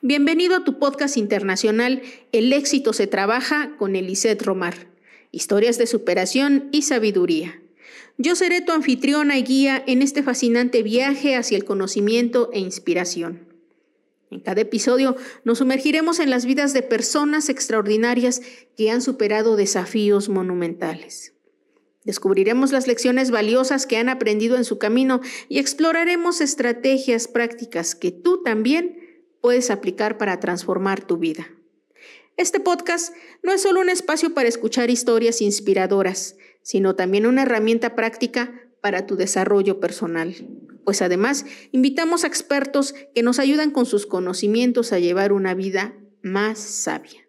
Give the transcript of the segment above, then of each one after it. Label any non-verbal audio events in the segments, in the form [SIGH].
Bienvenido a tu podcast internacional El éxito se trabaja con Elisette Romar. Historias de superación y sabiduría. Yo seré tu anfitriona y guía en este fascinante viaje hacia el conocimiento e inspiración. En cada episodio nos sumergiremos en las vidas de personas extraordinarias que han superado desafíos monumentales. Descubriremos las lecciones valiosas que han aprendido en su camino y exploraremos estrategias prácticas que tú también puedes aplicar para transformar tu vida. Este podcast no es solo un espacio para escuchar historias inspiradoras, sino también una herramienta práctica para tu desarrollo personal. Pues además, invitamos a expertos que nos ayudan con sus conocimientos a llevar una vida más sabia.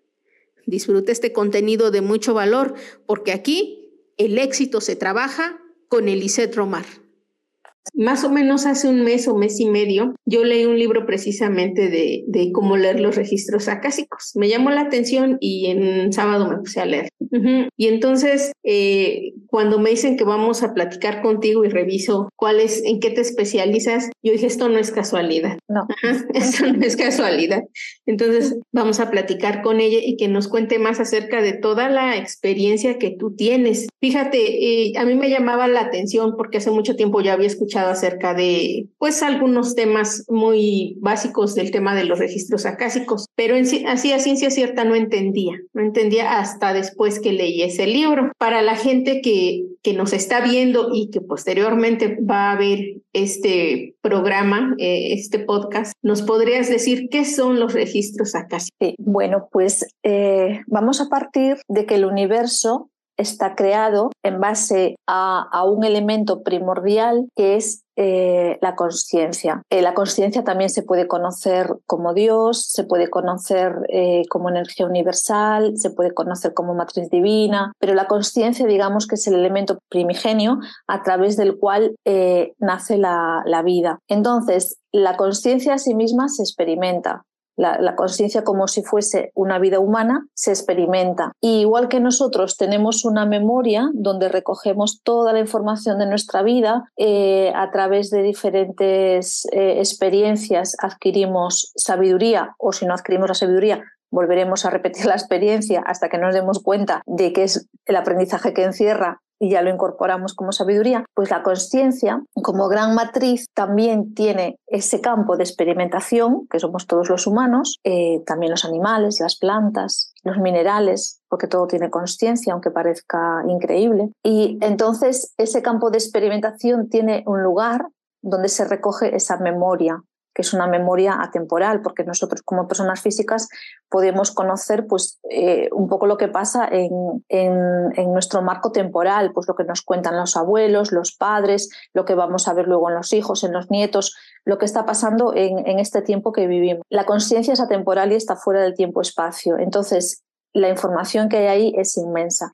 Disfruta este contenido de mucho valor, porque aquí el éxito se trabaja con Elisette Romar. Más o menos hace un mes o mes y medio, yo leí un libro precisamente de, de cómo leer los registros acásicos. Me llamó la atención y en sábado me puse a leer. Y entonces, eh, cuando me dicen que vamos a platicar contigo y reviso cuál es, en qué te especializas, yo dije, esto no es casualidad. No. [LAUGHS] esto no es casualidad. Entonces, vamos a platicar con ella y que nos cuente más acerca de toda la experiencia que tú tienes. Fíjate, eh, a mí me llamaba la atención porque hace mucho tiempo ya había escuchado acerca de, pues, algunos temas muy básicos del tema de los registros acásicos, pero en, así a ciencia cierta no entendía, no entendía hasta después que leí ese libro. Para la gente que, que nos está viendo y que posteriormente va a ver este programa, eh, este podcast, ¿nos podrías decir qué son los registros acásicos? Bueno, pues eh, vamos a partir de que el universo está creado en base a, un elemento primordial que es eh, la conciencia. Eh, la conciencia también se puede conocer como Dios, se puede conocer eh, como energía universal, se puede conocer como matriz divina, pero la conciencia digamos que es el elemento primigenio a través del cual nace la, la vida. Entonces, la conciencia a sí misma se experimenta, la, conciencia como si fuese una vida humana se experimenta. Y igual que nosotros tenemos una memoria donde recogemos toda la información de nuestra vida, eh, a través de diferentes eh, experiencias adquirimos sabiduría o si no adquirimos la sabiduría, volveremos a repetir la experiencia hasta que nos demos cuenta de que es el aprendizaje que encierra y ya lo incorporamos como sabiduría, pues la conciencia como gran matriz también tiene ese campo de experimentación, que somos todos los humanos, eh, también los animales, las plantas, los minerales, porque todo tiene conciencia, aunque parezca increíble. Y entonces ese campo de experimentación tiene un lugar donde se recoge esa memoria que es una memoria atemporal, porque nosotros como personas físicas podemos conocer pues, eh, un poco lo que pasa en, nuestro marco temporal, pues lo que nos cuentan los abuelos, los padres, lo que vamos a ver luego en los hijos, en los nietos, lo que está pasando en, este tiempo que vivimos. La conciencia es atemporal y está fuera del tiempo-espacio, entonces la información que hay ahí es inmensa.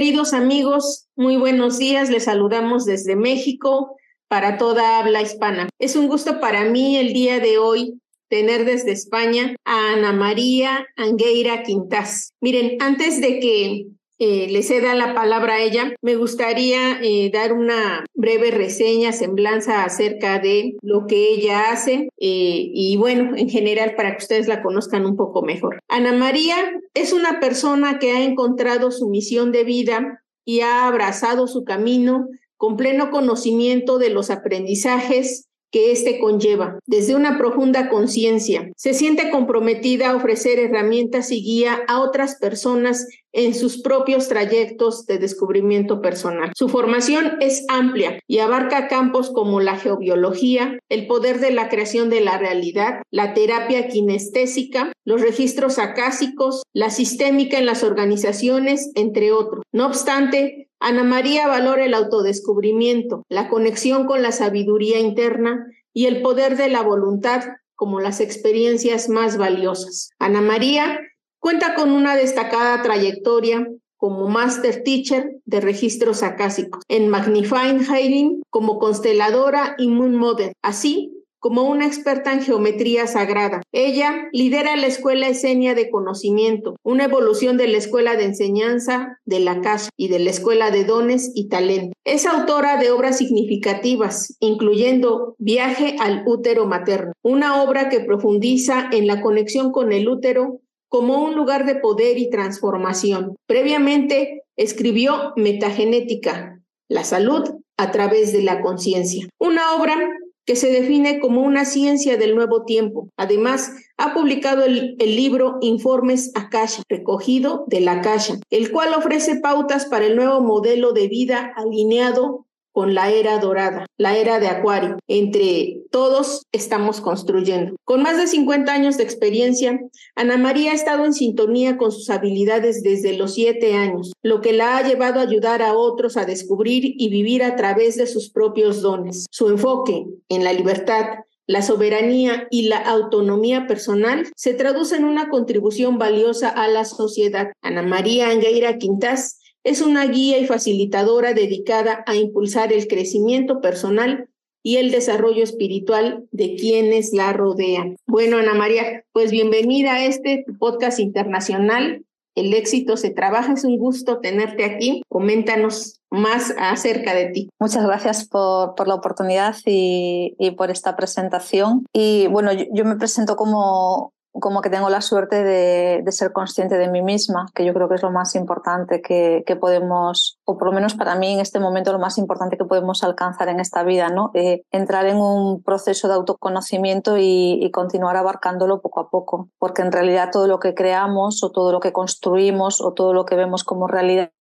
Queridos amigos? Muy buenos días. Les saludamos desde México para toda habla hispana. Es un gusto para mí el día de hoy tener desde España a Ana María Angueira Quintas. Miren, antes de que eh, le ceda la palabra a ella, me gustaría eh, dar una breve reseña, semblanza acerca de lo que ella hace eh, y bueno, en general para que ustedes la conozcan un poco mejor. Ana María es una persona que ha encontrado su misión de vida y ha abrazado su camino con pleno conocimiento de los aprendizajes que éste conlleva, desde una profunda conciencia. Se siente comprometida a ofrecer herramientas y guía a otras personas en sus propios trayectos de descubrimiento personal. Su formación es amplia y abarca campos como la geobiología, el poder de la creación de la realidad, la terapia kinestésica, los registros acásicos, la sistémica en las organizaciones, entre otros. No obstante, Ana María valora el autodescubrimiento, la conexión con la sabiduría interna y el poder de la voluntad como las experiencias más valiosas. Ana María cuenta con una destacada trayectoria como Master Teacher de registros acásicos, en Magnifying Hailing como consteladora y Moon Model, así como una experta en geometría sagrada. Ella lidera la Escuela Esenia de Conocimiento, una evolución de la Escuela de Enseñanza de la Casa y de la Escuela de Dones y Talento. Es autora de obras significativas, incluyendo Viaje al útero materno, una obra que profundiza en la conexión con el útero como un lugar de poder y transformación. Previamente escribió Metagenética, la salud a través de la conciencia, una obra que se define como una ciencia del nuevo tiempo. Además, ha publicado el, libro Informes Akasha, recogido de la Akasha, el cual ofrece pautas para el nuevo modelo de vida alineado con la era dorada, la era de Acuario. Entre todos estamos construyendo. Con más de 50 años de experiencia, Ana María ha estado en sintonía con sus habilidades desde los siete años, lo que la ha llevado a ayudar a otros a descubrir y vivir a través de sus propios dones. Su enfoque en la libertad, la soberanía y la autonomía personal se traduce en una contribución valiosa a la sociedad. Ana María Angueira Quintas es una guía y facilitadora dedicada a impulsar el crecimiento personal y el desarrollo espiritual de quienes la rodean. Bueno, Ana María, pues bienvenida a este podcast internacional. El éxito se trabaja, es un gusto tenerte aquí. Coméntanos más acerca de ti. Muchas gracias por, por la oportunidad y, por esta presentación. Y bueno, yo me presento como como que tengo la suerte de, ser consciente de mí misma, que yo creo que es lo más importante que, podemos, o por lo menos para mí en este momento lo más importante que podemos alcanzar en esta vida, ¿no? Eh, entrar en un proceso de autoconocimiento y, continuar abarcándolo poco a poco, porque en realidad todo lo que creamos o todo lo que construimos o todo lo que vemos como realidad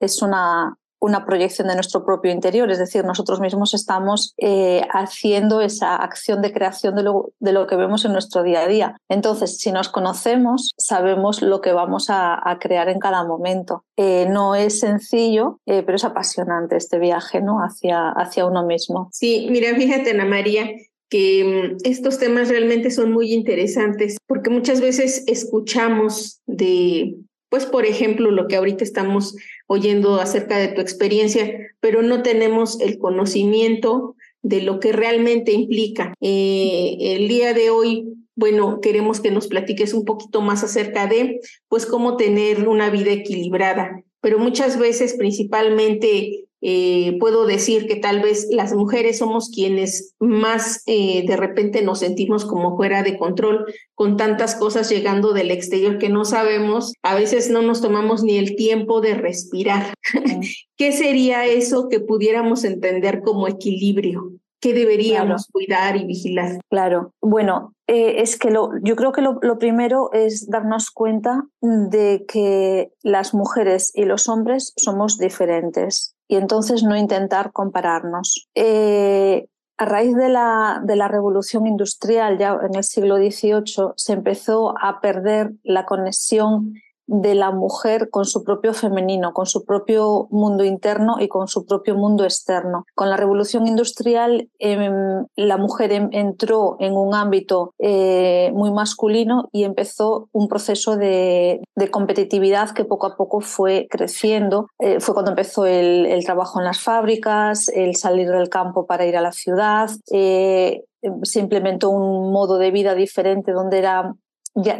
es una, una proyección de nuestro propio interior, es decir, nosotros mismos estamos eh, haciendo esa acción de creación de lo, de lo, que vemos en nuestro día a día. Entonces, si nos conocemos, sabemos lo que vamos a, crear en cada momento. Eh, no es sencillo, eh, pero es apasionante este viaje ¿no? hacia, hacia uno mismo. Sí, mira, fíjate, Ana María, que mm, estos temas realmente son muy interesantes porque muchas veces escuchamos de pues por ejemplo, lo que ahorita estamos oyendo acerca de tu experiencia, pero no tenemos el conocimiento de lo que realmente implica. Eh, el día de hoy, bueno, queremos que nos platiques un poquito más acerca de, pues, cómo tener una vida equilibrada, pero muchas veces, principalmente eh, puedo decir que tal vez las mujeres somos quienes más eh, de repente nos sentimos como fuera de control con tantas cosas llegando del exterior que no sabemos, a veces no nos tomamos ni el tiempo de respirar. [LAUGHS] ¿Qué sería eso que pudiéramos entender como equilibrio? ¿Qué deberíamos cuidar y vigilar? Claro, bueno, eh, es que lo, yo creo que lo, lo, primero es darnos cuenta de que las mujeres y los hombres somos diferentes y entonces no intentar compararnos. Eh, a raíz de la, de la, revolución industrial, ya en el siglo XVIII, se empezó a perder la conexión de la mujer con su propio femenino, con su propio mundo interno y con su propio mundo externo. Con la revolución industrial, em, la mujer em, entró en un ámbito eh, muy masculino y empezó un proceso de, competitividad que poco a poco fue creciendo. Eh, fue cuando empezó el, trabajo en las fábricas, el salir del campo para ir a la ciudad. Eh, se implementó un modo de vida diferente donde era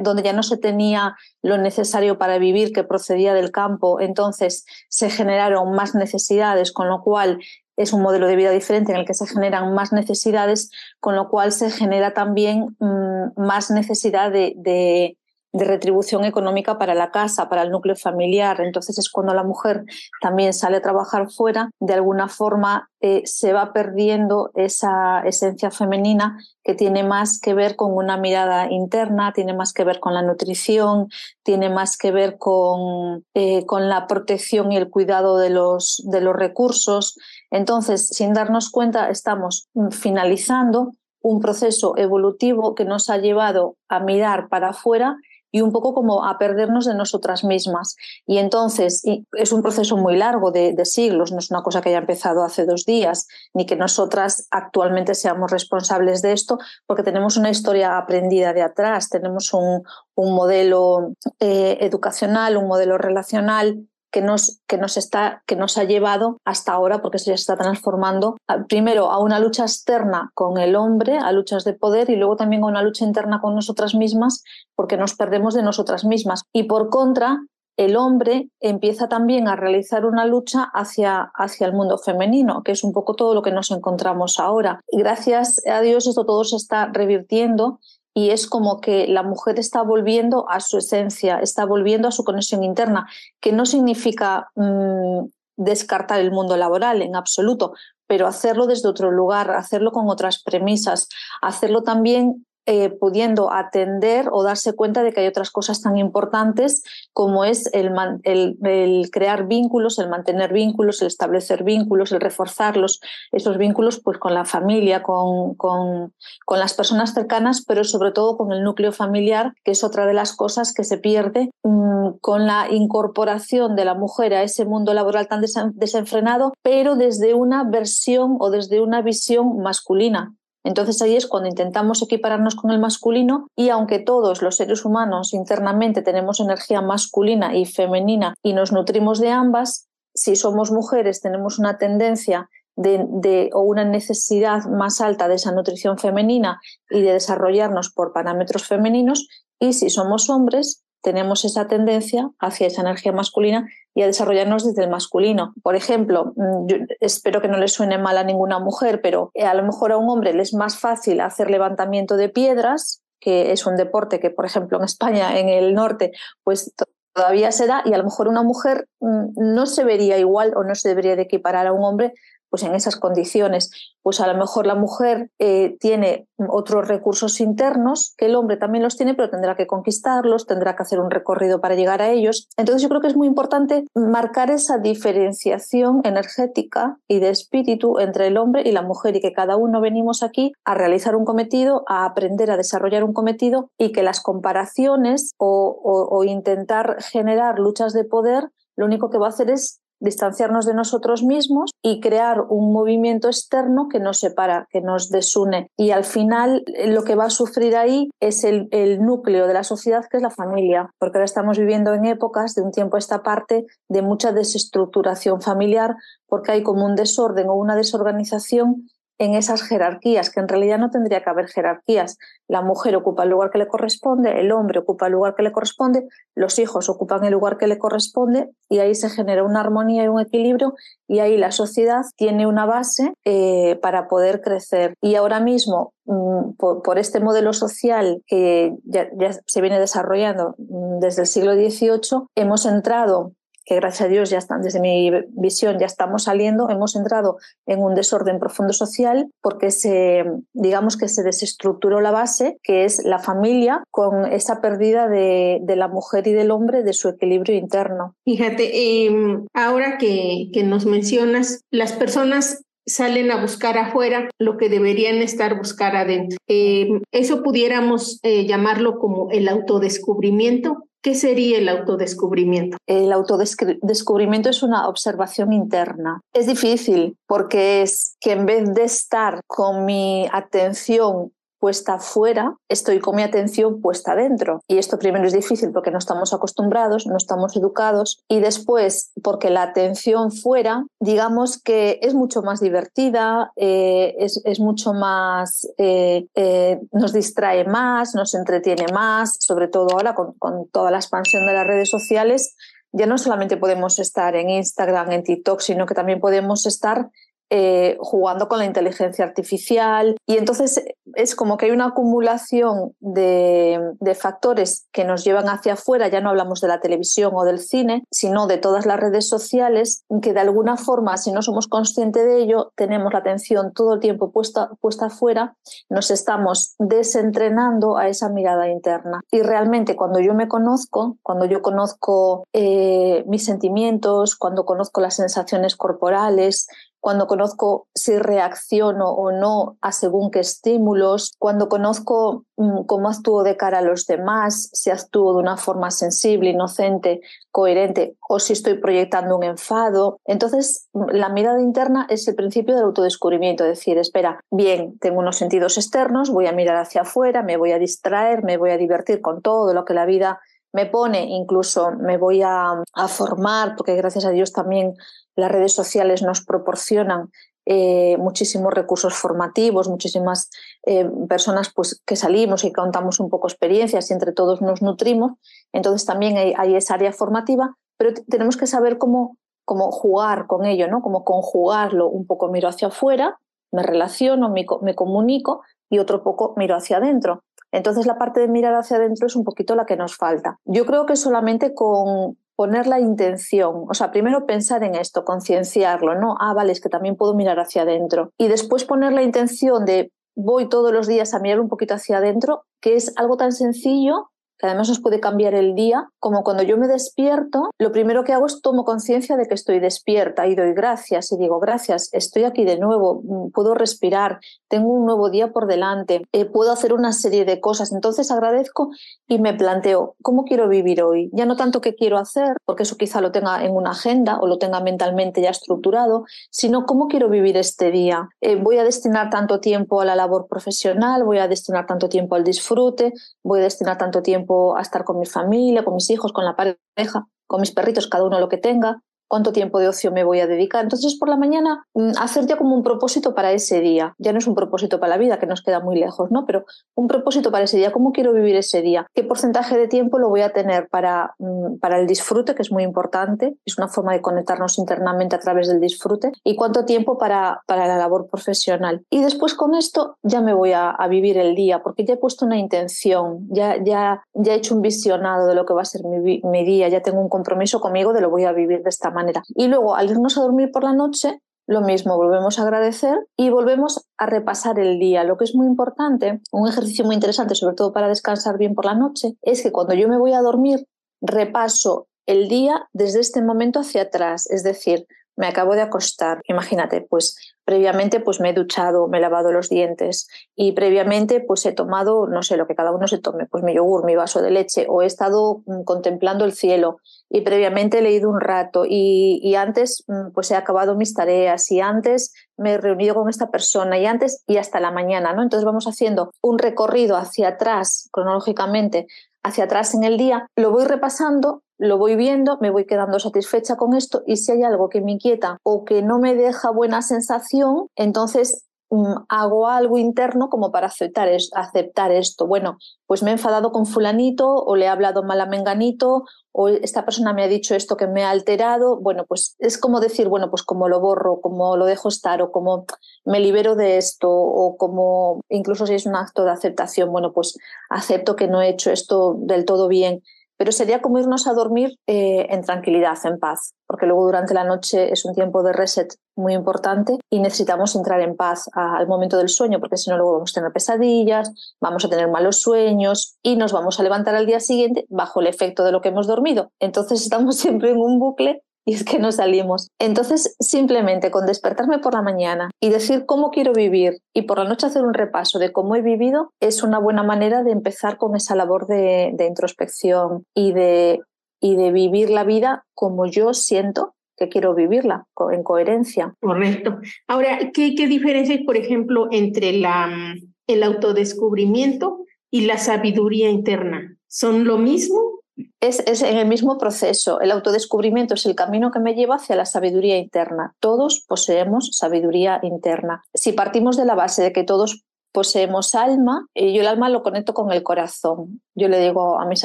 donde ya no se tenía lo necesario para vivir que procedía del campo, entonces se generaron más necesidades, con lo cual es un modelo de vida diferente en el que se generan más necesidades, con lo cual se genera también mm, más necesidad de, de retribución económica para la casa, para el núcleo familiar. Entonces es cuando la mujer también sale a trabajar fuera, de alguna forma eh, se va perdiendo esa esencia femenina que tiene más que ver con una mirada interna, tiene más que ver con la nutrición, tiene más que ver con, eh, con la protección y el cuidado de los, de los recursos. Entonces, sin darnos cuenta, estamos finalizando un proceso evolutivo que nos ha llevado a mirar para afuera y un poco como a perdernos de nosotras mismas. Y entonces es un proceso muy largo de, siglos, no es una cosa que haya empezado hace dos días, ni que nosotras actualmente seamos responsables de esto, porque tenemos una historia aprendida de atrás, tenemos un, modelo eh, educacional, un modelo relacional que nos, que nos, está, que nos ha llevado hasta ahora, porque se está transformando, primero a una lucha externa con el hombre, a luchas de poder, y luego también a una lucha interna con nosotras mismas, porque nos perdemos de nosotras mismas. Y por contra, el hombre empieza también a realizar una lucha hacia, hacia el mundo femenino, que es un poco todo lo que nos encontramos ahora. Y gracias a Dios esto todo se está revirtiendo y es como que la mujer está volviendo a su esencia, está volviendo a su conexión interna, que no significa mm, descartar el mundo laboral en absoluto, pero hacerlo desde otro lugar, hacerlo con otras premisas, hacerlo también eh, pudiendo atender o darse cuenta de que hay otras cosas tan importantes como es el, crear vínculos, el mantener vínculos, el establecer vínculos, el reforzarlos, esos vínculos pues con la familia, con, con, con las personas cercanas, pero sobre todo con el núcleo familiar, que es otra de las cosas que se pierde mm, con la incorporación de la mujer a ese mundo laboral tan desenfrenado, pero desde una versión o desde una visión masculina entonces ahí es cuando intentamos equipararnos con el masculino y aunque todos los seres humanos internamente tenemos energía masculina y femenina y nos nutrimos de ambas, si somos mujeres tenemos una tendencia de, o una necesidad más alta de esa nutrición femenina y de desarrollarnos por parámetros femeninos y si somos hombres tenemos esa tendencia hacia esa energía masculina y a desarrollarnos desde el masculino. Por ejemplo, mm, yo espero que no le suene mal a ninguna mujer, pero a lo mejor a un hombre le es más fácil hacer levantamiento de piedras, que es un deporte que, por ejemplo, en España, en el norte, pues todavía se da y a lo mejor una mujer mm, no se vería igual o no se debería de equiparar a un hombre pues en esas condiciones, pues a lo mejor la mujer eh, tiene otros recursos internos que el hombre también los tiene, pero tendrá que conquistarlos, tendrá que hacer un recorrido para llegar a ellos. Entonces yo creo que es muy importante marcar esa diferenciación energética y de espíritu entre el hombre y la mujer y que cada uno venimos aquí a realizar un cometido, a aprender a desarrollar un cometido y que las comparaciones o intentar generar luchas de poder lo único que va a hacer es distanciarnos de nosotros mismos y crear un movimiento externo que nos separa, que nos desune. Y al final eh, lo que va a sufrir ahí es el, núcleo de la sociedad, que es la familia, porque ahora estamos viviendo en épocas de un tiempo a esta parte de mucha desestructuración familiar, porque hay como un desorden o una desorganización en esas jerarquías, que en realidad no tendría que haber jerarquías. La mujer ocupa el lugar que le corresponde, el hombre ocupa el lugar que le corresponde, los hijos ocupan el lugar que le corresponde y ahí se genera una armonía y un equilibrio y ahí la sociedad tiene una base eh, para poder crecer. Y ahora mismo, mm, por, este modelo social que ya se viene desarrollando mm, desde el siglo XVIII, hemos entrado que gracias a Dios ya están, desde mi visión, ya estamos saliendo, hemos entrado en un desorden profundo social porque se, digamos que se desestructuró la base, que es la familia, con esa pérdida de, la mujer y del hombre de su equilibrio interno. Fíjate, em, ahora que, que nos mencionas, las personas salen a buscar afuera lo que deberían estar buscar adentro. Em, eso pudiéramos eh, llamarlo como el autodescubrimiento. ¿Qué sería el autodescubrimiento? El autodescubrimiento es una observación interna. Es difícil porque es que en vez de estar con mi atención puesta fuera, estoy con mi atención puesta dentro. Y esto primero es difícil porque no estamos acostumbrados, no estamos educados. Y después, porque la atención fuera, digamos que es mucho más divertida, eh, es, mucho más, eh, eh, nos distrae más, nos entretiene más, sobre todo ahora con, con toda la expansión de las redes sociales. Ya no solamente podemos estar en Instagram, en TikTok, sino que también podemos estar eh, jugando con la inteligencia artificial y entonces es como que hay una acumulación de, factores que nos llevan hacia afuera, ya no hablamos de la televisión o del cine, sino de todas las redes sociales que de alguna forma, si no somos conscientes de ello, tenemos la atención todo el tiempo puesta, puesta afuera, nos estamos desentrenando a esa mirada interna. Y realmente cuando yo me conozco, cuando yo conozco eh, mis sentimientos, cuando conozco las sensaciones corporales, cuando conozco si reacciono o no a según qué estímulos, cuando conozco mm, cómo actúo de cara a los demás, si actúo de una forma sensible, inocente, coherente o si estoy proyectando un enfado. Entonces, la mirada interna es el principio del autodescubrimiento, decir, espera, bien, tengo unos sentidos externos, voy a mirar hacia afuera, me voy a distraer, me voy a divertir con todo lo que la vida me pone, incluso me voy a, formar, porque gracias a Dios también las redes sociales nos proporcionan eh, muchísimos recursos formativos, muchísimas eh, personas pues, que salimos y contamos un poco experiencias y entre todos nos nutrimos. Entonces también hay, esa área formativa, pero tenemos que saber cómo, cómo jugar con ello, ¿no? cómo conjugarlo. Un poco miro hacia afuera, me relaciono, me, me comunico y otro poco miro hacia adentro. Entonces la parte de mirar hacia adentro es un poquito la que nos falta. Yo creo que solamente con poner la intención, o sea, primero pensar en esto, concienciarlo, ¿no? Ah, vale, es que también puedo mirar hacia adentro. Y después poner la intención de voy todos los días a mirar un poquito hacia adentro, que es algo tan sencillo que además nos puede cambiar el día, como cuando yo me despierto, lo primero que hago es tomo conciencia de que estoy despierta y doy gracias y digo gracias, estoy aquí de nuevo, mm, puedo respirar, tengo un nuevo día por delante, eh, puedo hacer una serie de cosas. Entonces agradezco y me planteo cómo quiero vivir hoy. Ya no tanto qué quiero hacer, porque eso quizá lo tenga en una agenda o lo tenga mentalmente ya estructurado, sino cómo quiero vivir este día. Eh, voy a destinar tanto tiempo a la labor profesional, voy a destinar tanto tiempo al disfrute, voy a destinar tanto tiempo a estar con mi familia, con mis hijos, con la pareja, con mis perritos, cada uno lo que tenga, cuánto tiempo de ocio me voy a dedicar. Entonces, por la mañana, mm, hacer ya como un propósito para ese día. Ya no es un propósito para la vida, que nos queda muy lejos, ¿no? Pero un propósito para ese día. ¿Cómo quiero vivir ese día? ¿Qué porcentaje de tiempo lo voy a tener para, mm, para el disfrute, que es muy importante? Es una forma de conectarnos internamente a través del disfrute. ¿Y cuánto tiempo para, para la labor profesional? Y después con esto ya me voy a, vivir el día, porque ya he puesto una intención, ya, ya, ya he hecho un visionado de lo que va a ser mi, mi día, ya tengo un compromiso conmigo de lo voy a vivir de esta manera Y luego, al irnos a dormir por la noche, lo mismo, volvemos a agradecer y volvemos a repasar el día. Lo que es muy importante, un ejercicio muy interesante, sobre todo para descansar bien por la noche, es que cuando yo me voy a dormir, repaso el día desde este momento hacia atrás. Es decir, me acabo de acostar, imagínate, pues previamente pues me he duchado, me he lavado los dientes y previamente pues he tomado, no sé, lo que cada uno se tome, pues mi yogur, mi vaso de leche o he estado mm, contemplando el cielo y previamente he leído un rato y, y, antes mm, pues he acabado mis tareas y antes me he reunido con esta persona y antes y hasta la mañana, ¿no? Entonces vamos haciendo un recorrido hacia atrás cronológicamente hacia atrás en el día, lo voy repasando lo voy viendo, me voy quedando satisfecha con esto y si hay algo que me inquieta o que no me deja buena sensación, entonces mm, hago algo interno como para aceptar, aceptar esto. Bueno, pues me he enfadado con fulanito o le he hablado mal a menganito o esta persona me ha dicho esto que me ha alterado. Bueno, pues es como decir, bueno, pues como lo borro, como lo dejo estar o como me libero de esto o como incluso si es un acto de aceptación, bueno, pues acepto que no he hecho esto del todo bien pero sería como irnos a dormir eh, en tranquilidad, en paz, porque luego durante la noche es un tiempo de reset muy importante y necesitamos entrar en paz al momento del sueño, porque si no luego vamos a tener pesadillas, vamos a tener malos sueños y nos vamos a levantar al día siguiente bajo el efecto de lo que hemos dormido. Entonces [LAUGHS] estamos siempre en un bucle y es que no salimos. Entonces, simplemente con despertarme por la mañana y decir cómo quiero vivir y por la noche hacer un repaso de cómo he vivido es una buena manera de empezar con esa labor de, introspección y de, y de vivir la vida como yo siento que quiero vivirla en coherencia. Correcto. Ahora, ¿qué, qué diferencia hay, por ejemplo, entre la, el autodescubrimiento y la sabiduría interna? ¿Son lo mismo es, en el mismo proceso. El autodescubrimiento es el camino que me lleva hacia la sabiduría interna. Todos poseemos sabiduría interna. Si partimos de la base de que todos poseemos alma, y yo el alma lo conecto con el corazón. Yo le digo a mis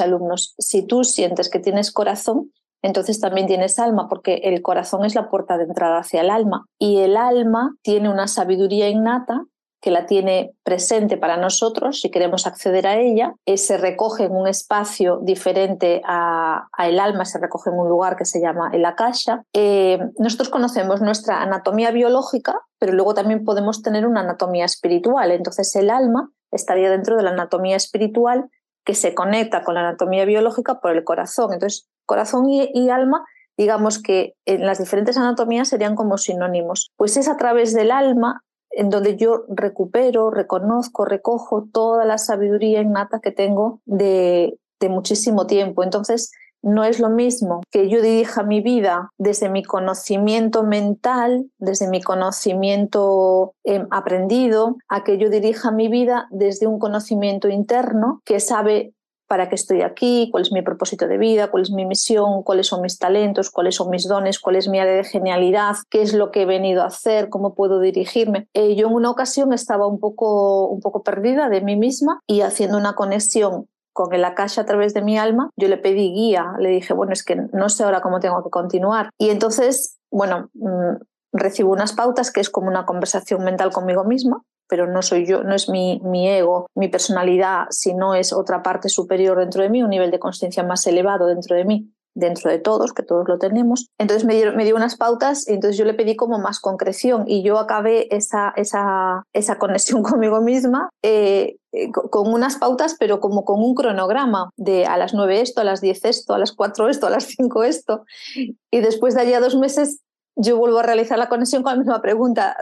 alumnos, si tú sientes que tienes corazón, entonces también tienes alma, porque el corazón es la puerta de entrada hacia el alma. Y el alma tiene una sabiduría innata que la tiene presente para nosotros, si queremos acceder a ella, eh, se recoge en un espacio diferente a, el alma, se recoge en un lugar que se llama el akasha. Eh, nosotros conocemos nuestra anatomía biológica, pero luego también podemos tener una anatomía espiritual. Entonces el alma estaría dentro de la anatomía espiritual que se conecta con la anatomía biológica por el corazón. Entonces, corazón y alma digamos que en las diferentes anatomías serían como sinónimos. Pues es a través del alma en donde yo recupero, reconozco, recojo toda la sabiduría innata que tengo de, muchísimo tiempo. Entonces, no es lo mismo que yo dirija mi vida desde mi conocimiento mental, desde mi conocimiento em, aprendido, a que yo dirija mi vida desde un conocimiento interno que sabe para qué estoy aquí, cuál es mi propósito de vida, cuál es mi misión, cuáles son mis talentos, cuáles son mis dones, cuál es mi área de genialidad, qué es lo que he venido a hacer, cómo puedo dirigirme. Eh, yo en una ocasión estaba un poco, un poco perdida de mí misma y haciendo una conexión con el Akasha a través de mi alma, yo le pedí guía, le dije, bueno, es que no sé ahora cómo tengo que continuar. Y entonces, bueno, mm, recibo unas pautas que es como una conversación mental conmigo misma, pero no soy yo, no es mi, mi ego, mi personalidad, sino es otra parte superior dentro de mí, un nivel de conciencia más elevado dentro de mí dentro de todos, que todos lo tenemos. Entonces me dio, me dio unas pautas y entonces yo le pedí como más concreción y yo acabé esa, esa, esa conexión [LAUGHS] conmigo misma eh, eh, con unas pautas, pero como con un cronograma de a las 9 esto, a las 10 esto, a las 4 esto, a las 5 esto. Y después de allá dos meses yo vuelvo a realizar la conexión con la misma pregunta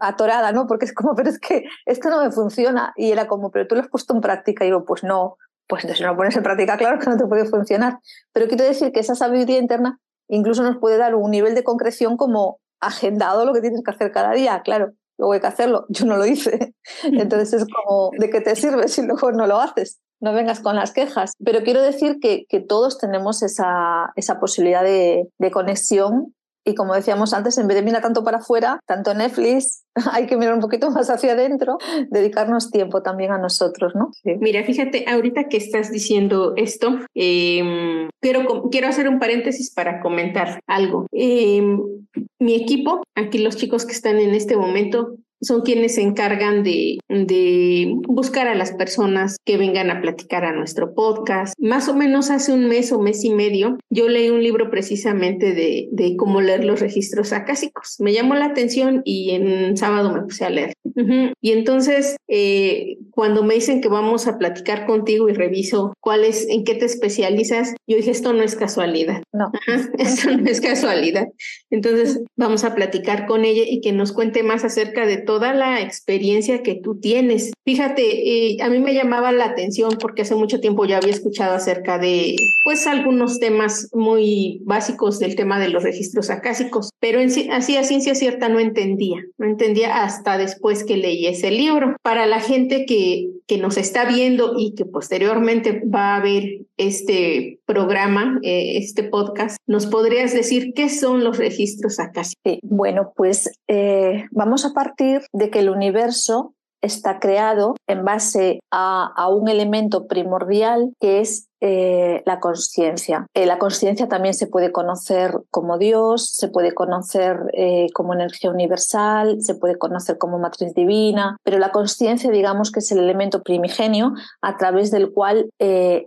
atorada, ¿no? Porque es como, pero es que esto no me funciona. Y era como, pero tú lo has puesto en práctica. Y digo, pues no, pues entonces si no lo pones en práctica, claro que no te puede funcionar. Pero quiero decir que esa sabiduría interna incluso nos puede dar un nivel de concreción como agendado lo que tienes que hacer cada día, claro. Luego hay que hacerlo. [LAUGHS] Yo no lo hice. Entonces es como, ¿de qué te sirve si luego no lo haces? No vengas con las quejas. Pero quiero decir que, que todos tenemos esa, esa posibilidad de, de conexión y como decíamos antes, en vez de mirar tanto para afuera, tanto Netflix, [LAUGHS] hay que mirar un poquito más hacia adentro, dedicarnos tiempo también a nosotros, ¿no? Mira, fíjate, ahorita que estás diciendo esto, eh, quiero, quiero hacer un paréntesis para comentar algo. Em, mi equipo, aquí los chicos que están en este momento, son quienes se encargan de, de, buscar a las personas que vengan a platicar a nuestro podcast. Más o menos hace un mes o mes y medio, yo leí un libro precisamente de, de cómo leer los registros acásicos. Me llamó la atención y en sábado me puse a leer. Y entonces, eh, cuando me dicen que vamos a platicar contigo y reviso cuál es, en qué te especializas, yo dije, esto no es casualidad. No. [LAUGHS] esto no es casualidad. Entonces, vamos a platicar con ella y que nos cuente más acerca de toda la experiencia que tú tienes. Fíjate, eh, a mí me llamaba la atención porque hace mucho tiempo ya había escuchado acerca de, pues, algunos temas muy básicos del tema de los registros acásicos, pero en, así a ciencia cierta no entendía, no entendía hasta después que leí ese libro. Para la gente que, que nos está viendo y que posteriormente va a ver este programa, eh, este podcast, ¿nos podrías decir qué son los registros acásicos? Sí, bueno, pues eh, vamos a partir de que el universo está creado en base a, un elemento primordial que es eh, la conciencia. Eh, la conciencia también se puede conocer como Dios, se puede conocer eh, como energía universal, se puede conocer como matriz divina, pero la conciencia digamos que es el elemento primigenio a través del cual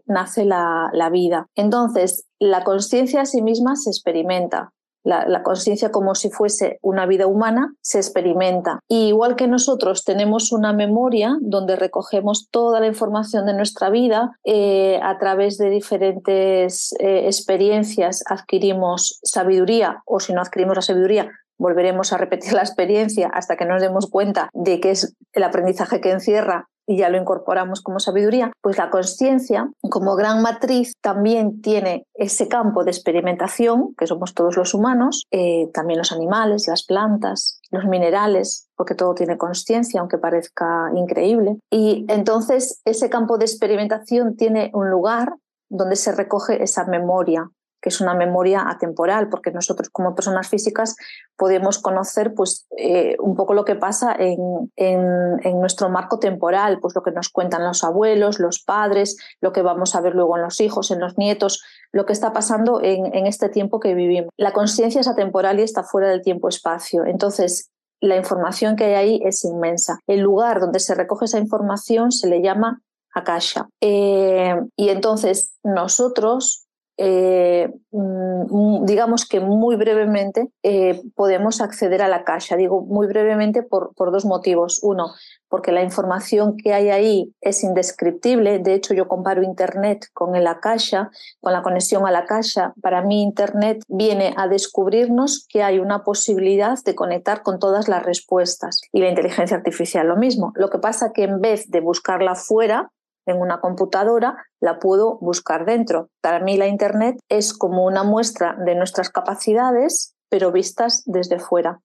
nace la, la vida. Entonces, la conciencia a sí misma se experimenta, la, conciencia como si fuese una vida humana, se experimenta. Y igual que nosotros tenemos una memoria donde recogemos toda la información de nuestra vida, eh, a través de diferentes eh, experiencias adquirimos sabiduría o si no adquirimos la sabiduría, volveremos a repetir la experiencia hasta que nos demos cuenta de que es el aprendizaje que encierra y ya lo incorporamos como sabiduría, pues la conciencia como gran matriz también tiene ese campo de experimentación, que somos todos los humanos, eh, también los animales, las plantas, los minerales, porque todo tiene conciencia, aunque parezca increíble. Y entonces ese campo de experimentación tiene un lugar donde se recoge esa memoria que es una memoria atemporal, porque nosotros como personas físicas podemos conocer pues, eh, un poco lo que pasa en, en, nuestro marco temporal, pues lo que nos cuentan los abuelos, los padres, lo que vamos a ver luego en los hijos, en los nietos, lo que está pasando en, en este tiempo que vivimos. La conciencia es atemporal y está fuera del tiempo-espacio. Entonces, la información que hay ahí es inmensa. El lugar donde se recoge esa información se le llama Akasha. Eh, y entonces nosotros eh, mm, digamos que muy brevemente eh, podemos acceder a la caja. Digo muy brevemente por, por, dos motivos. Uno, porque la información que hay ahí es indescriptible. De hecho, yo comparo Internet con la caja, con la conexión a la caja. Para mí, Internet viene a descubrirnos que hay una posibilidad de conectar con todas las respuestas. Y la inteligencia artificial lo mismo. Lo que pasa que en vez de buscarla fuera, en una computadora, la puedo buscar dentro. Para mí la Internet es como una muestra de nuestras capacidades pero vistas desde fuera.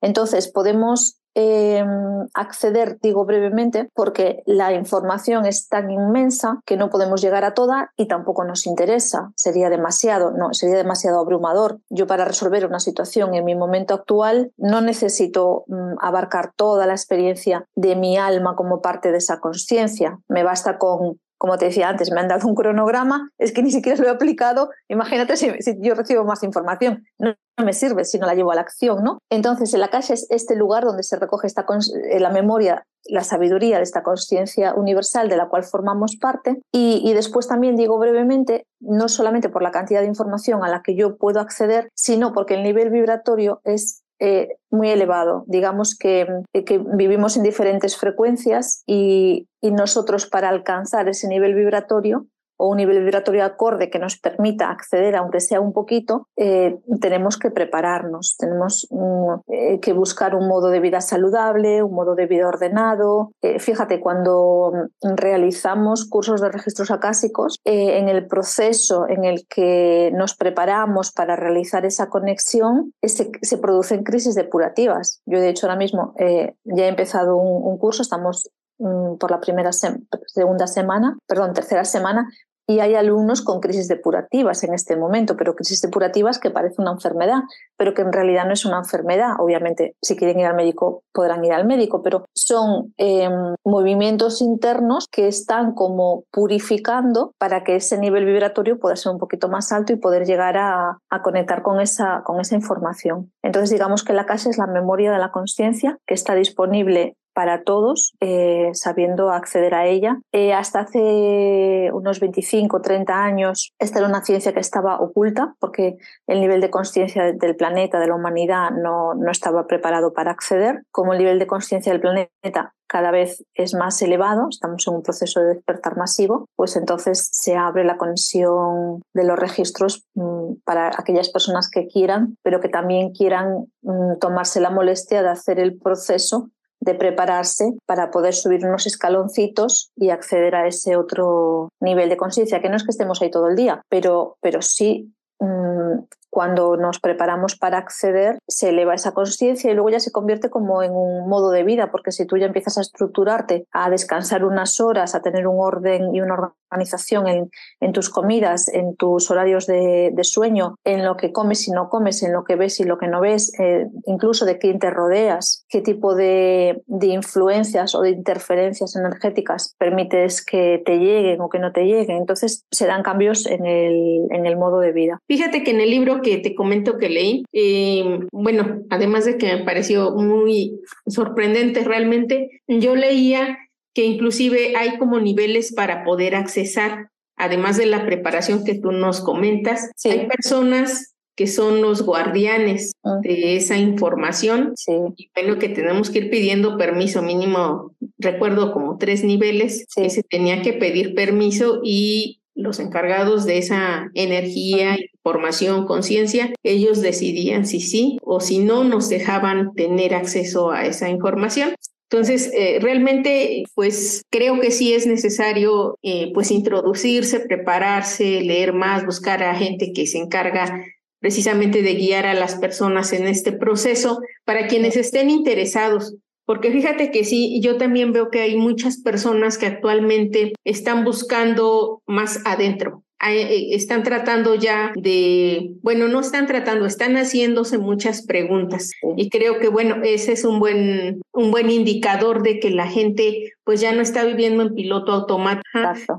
Entonces, podemos em, acceder, digo brevemente, porque la información es tan inmensa que no podemos llegar a toda y tampoco nos interesa. Sería demasiado, no, sería demasiado abrumador. Yo para resolver una situación en mi momento actual no necesito mm, abarcar toda la experiencia de mi alma como parte de esa conciencia. Me basta con como te decía antes, me han dado un cronograma, es que ni siquiera lo he aplicado. Imagínate si, yo recibo más información. No, me sirve si no la llevo a la acción, ¿no? Entonces, en la calle es este lugar donde se recoge esta, eh, la memoria, la sabiduría de esta conciencia universal de la cual formamos parte. Y, y después también digo brevemente, no solamente por la cantidad de información a la que yo puedo acceder, sino porque el nivel vibratorio es eh, muy elevado. Digamos que, que, vivimos en diferentes frecuencias y, nosotros para alcanzar ese nivel vibratorio o un nivel vibratorio acorde que nos permita acceder, aunque sea un poquito, eh, tenemos que prepararnos, tenemos mm, eh, que buscar un modo de vida saludable, un modo de vida ordenado. Eh, fíjate, cuando realizamos cursos de registros acásicos, en el proceso en el que nos preparamos para realizar esa conexión, se producen crisis depurativas. Yo, de hecho, ahora mismo ya he empezado un, un curso, estamos Mm, por la primera segunda semana, perdón, tercera semana, y hay alumnos con crisis depurativas en este momento, pero crisis depurativas que parece una enfermedad, pero que en realidad no es una enfermedad. Obviamente, si quieren ir al médico, podrán ir al médico, pero son em, movimientos internos que están como purificando para que ese nivel vibratorio pueda ser un poquito más alto y poder llegar a, a conectar con esa, con esa información. Entonces, digamos que la casa es la memoria de la conciencia que está disponible para todos, eh, sabiendo acceder a ella. Eh, hasta hace unos 25 o 30 años, esta era una ciencia que estaba oculta porque el nivel de conciencia del planeta, de la humanidad, no, no estaba preparado para acceder. Como el nivel de conciencia del planeta cada vez es más elevado, estamos en un proceso de despertar masivo, pues entonces se abre la conexión de los registros mm, para aquellas personas que quieran, pero que también quieran mm, tomarse la molestia de hacer el proceso de prepararse para poder subir unos escaloncitos y acceder a ese otro nivel de conciencia, que no es que estemos ahí todo el día, pero, pero sí mm, cuando nos preparamos para acceder, se eleva esa conciencia y luego ya se convierte como en un modo de vida, porque si tú ya empiezas a estructurarte, a descansar unas horas, a tener un orden y una organización en, en tus comidas, en tus horarios de, de, sueño, en lo que comes y no comes, en lo que ves y lo que no ves, eh, incluso de quién te rodeas, qué tipo de, de influencias o de interferencias energéticas permites que te lleguen o que no te lleguen. Entonces se dan cambios en el, en el modo de vida. Fíjate que en el libro que te comento que leí, eh, bueno, además de que me pareció muy sorprendente realmente, yo leía que inclusive hay como niveles para poder accesar, además de la preparación que tú nos comentas, hay personas que son los guardianes ah. de esa información. Y bueno, que tenemos que ir pidiendo permiso mínimo, recuerdo como tres niveles, que se tenía que pedir permiso y los encargados de esa energía, información, conciencia, ellos decidían si sí o si no nos dejaban tener acceso a esa información. Entonces, eh, realmente, pues creo que sí es necesario, eh, pues introducirse, prepararse, leer más, buscar a gente que se encarga precisamente de guiar a las personas en este proceso para quienes estén interesados porque fíjate que sí, yo también veo que hay muchas personas que actualmente están buscando más adentro, eh, están tratando ya de, bueno, no están tratando, están haciéndose muchas preguntas. Y creo que bueno, ese es un buen un buen indicador de que la gente pues ya no está viviendo en piloto automático,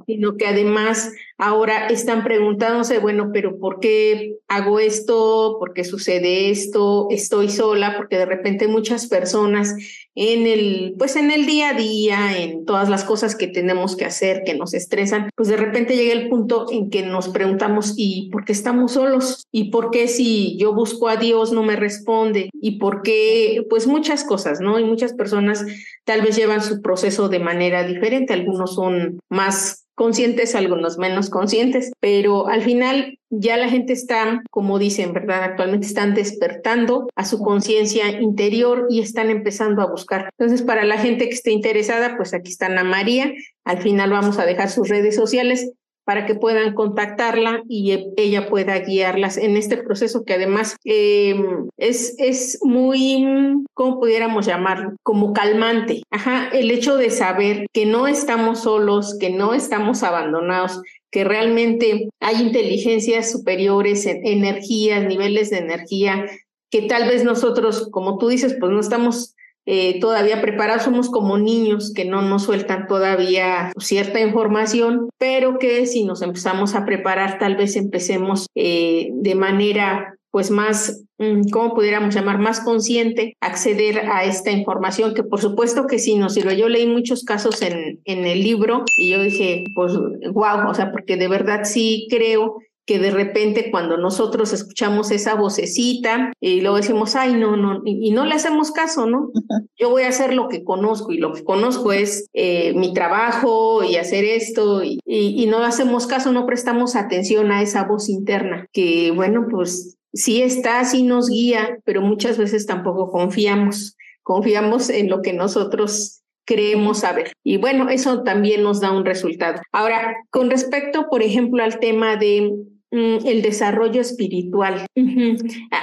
sino que además ahora están preguntándose, bueno, pero ¿por qué hago esto? ¿Por qué sucede esto? ¿Estoy sola? Porque de repente muchas personas en el, pues en el día a día, en todas las cosas que tenemos que hacer, que nos estresan, pues de repente llega el punto en que nos preguntamos, ¿y por qué estamos solos? ¿Y por qué si yo busco a Dios no me responde? ¿Y por qué? Pues muchas cosas, ¿no? Y muchas personas tal vez llevan su proceso de manera diferente, algunos son más conscientes, algunos menos conscientes, pero al final ya la gente está, como dicen, ¿verdad? Actualmente están despertando a su conciencia interior y están empezando a buscar. Entonces, para la gente que esté interesada, pues aquí está Ana María. Al final vamos a dejar sus redes sociales para que puedan contactarla y e, ella pueda guiarlas en este proceso que además em, es, es muy, ¿cómo pudiéramos llamarlo? Como calmante. Ajá, el hecho de saber que no estamos solos, que no estamos abandonados, que realmente hay inteligencias superiores, energías, niveles de energía, que tal vez nosotros, como tú dices, pues no estamos eh, todavía preparados, somos como niños que no nos sueltan todavía cierta información, pero que si nos empezamos a preparar, tal vez empecemos eh, de manera pues más, mm, ¿cómo pudiéramos llamar? Más consciente, acceder a esta información, que por supuesto que sí nos sirve. Yo leí muchos casos en, en el libro y yo dije, pues, wow, o sea, porque de verdad sí creo que de repente cuando nosotros escuchamos esa vocecita y luego decimos, ay, no, no, y, no le hacemos caso, ¿no? Yo voy a hacer lo que conozco y lo que conozco es eh, mi trabajo y hacer esto y, y, y no hacemos caso, no prestamos atención a esa voz interna, que bueno, pues sí está, sí nos guía, pero muchas veces tampoco confiamos, confiamos en lo que nosotros creemos saber. Y bueno, eso también nos da un resultado. Ahora, con respecto, por ejemplo, al tema de el desarrollo espiritual.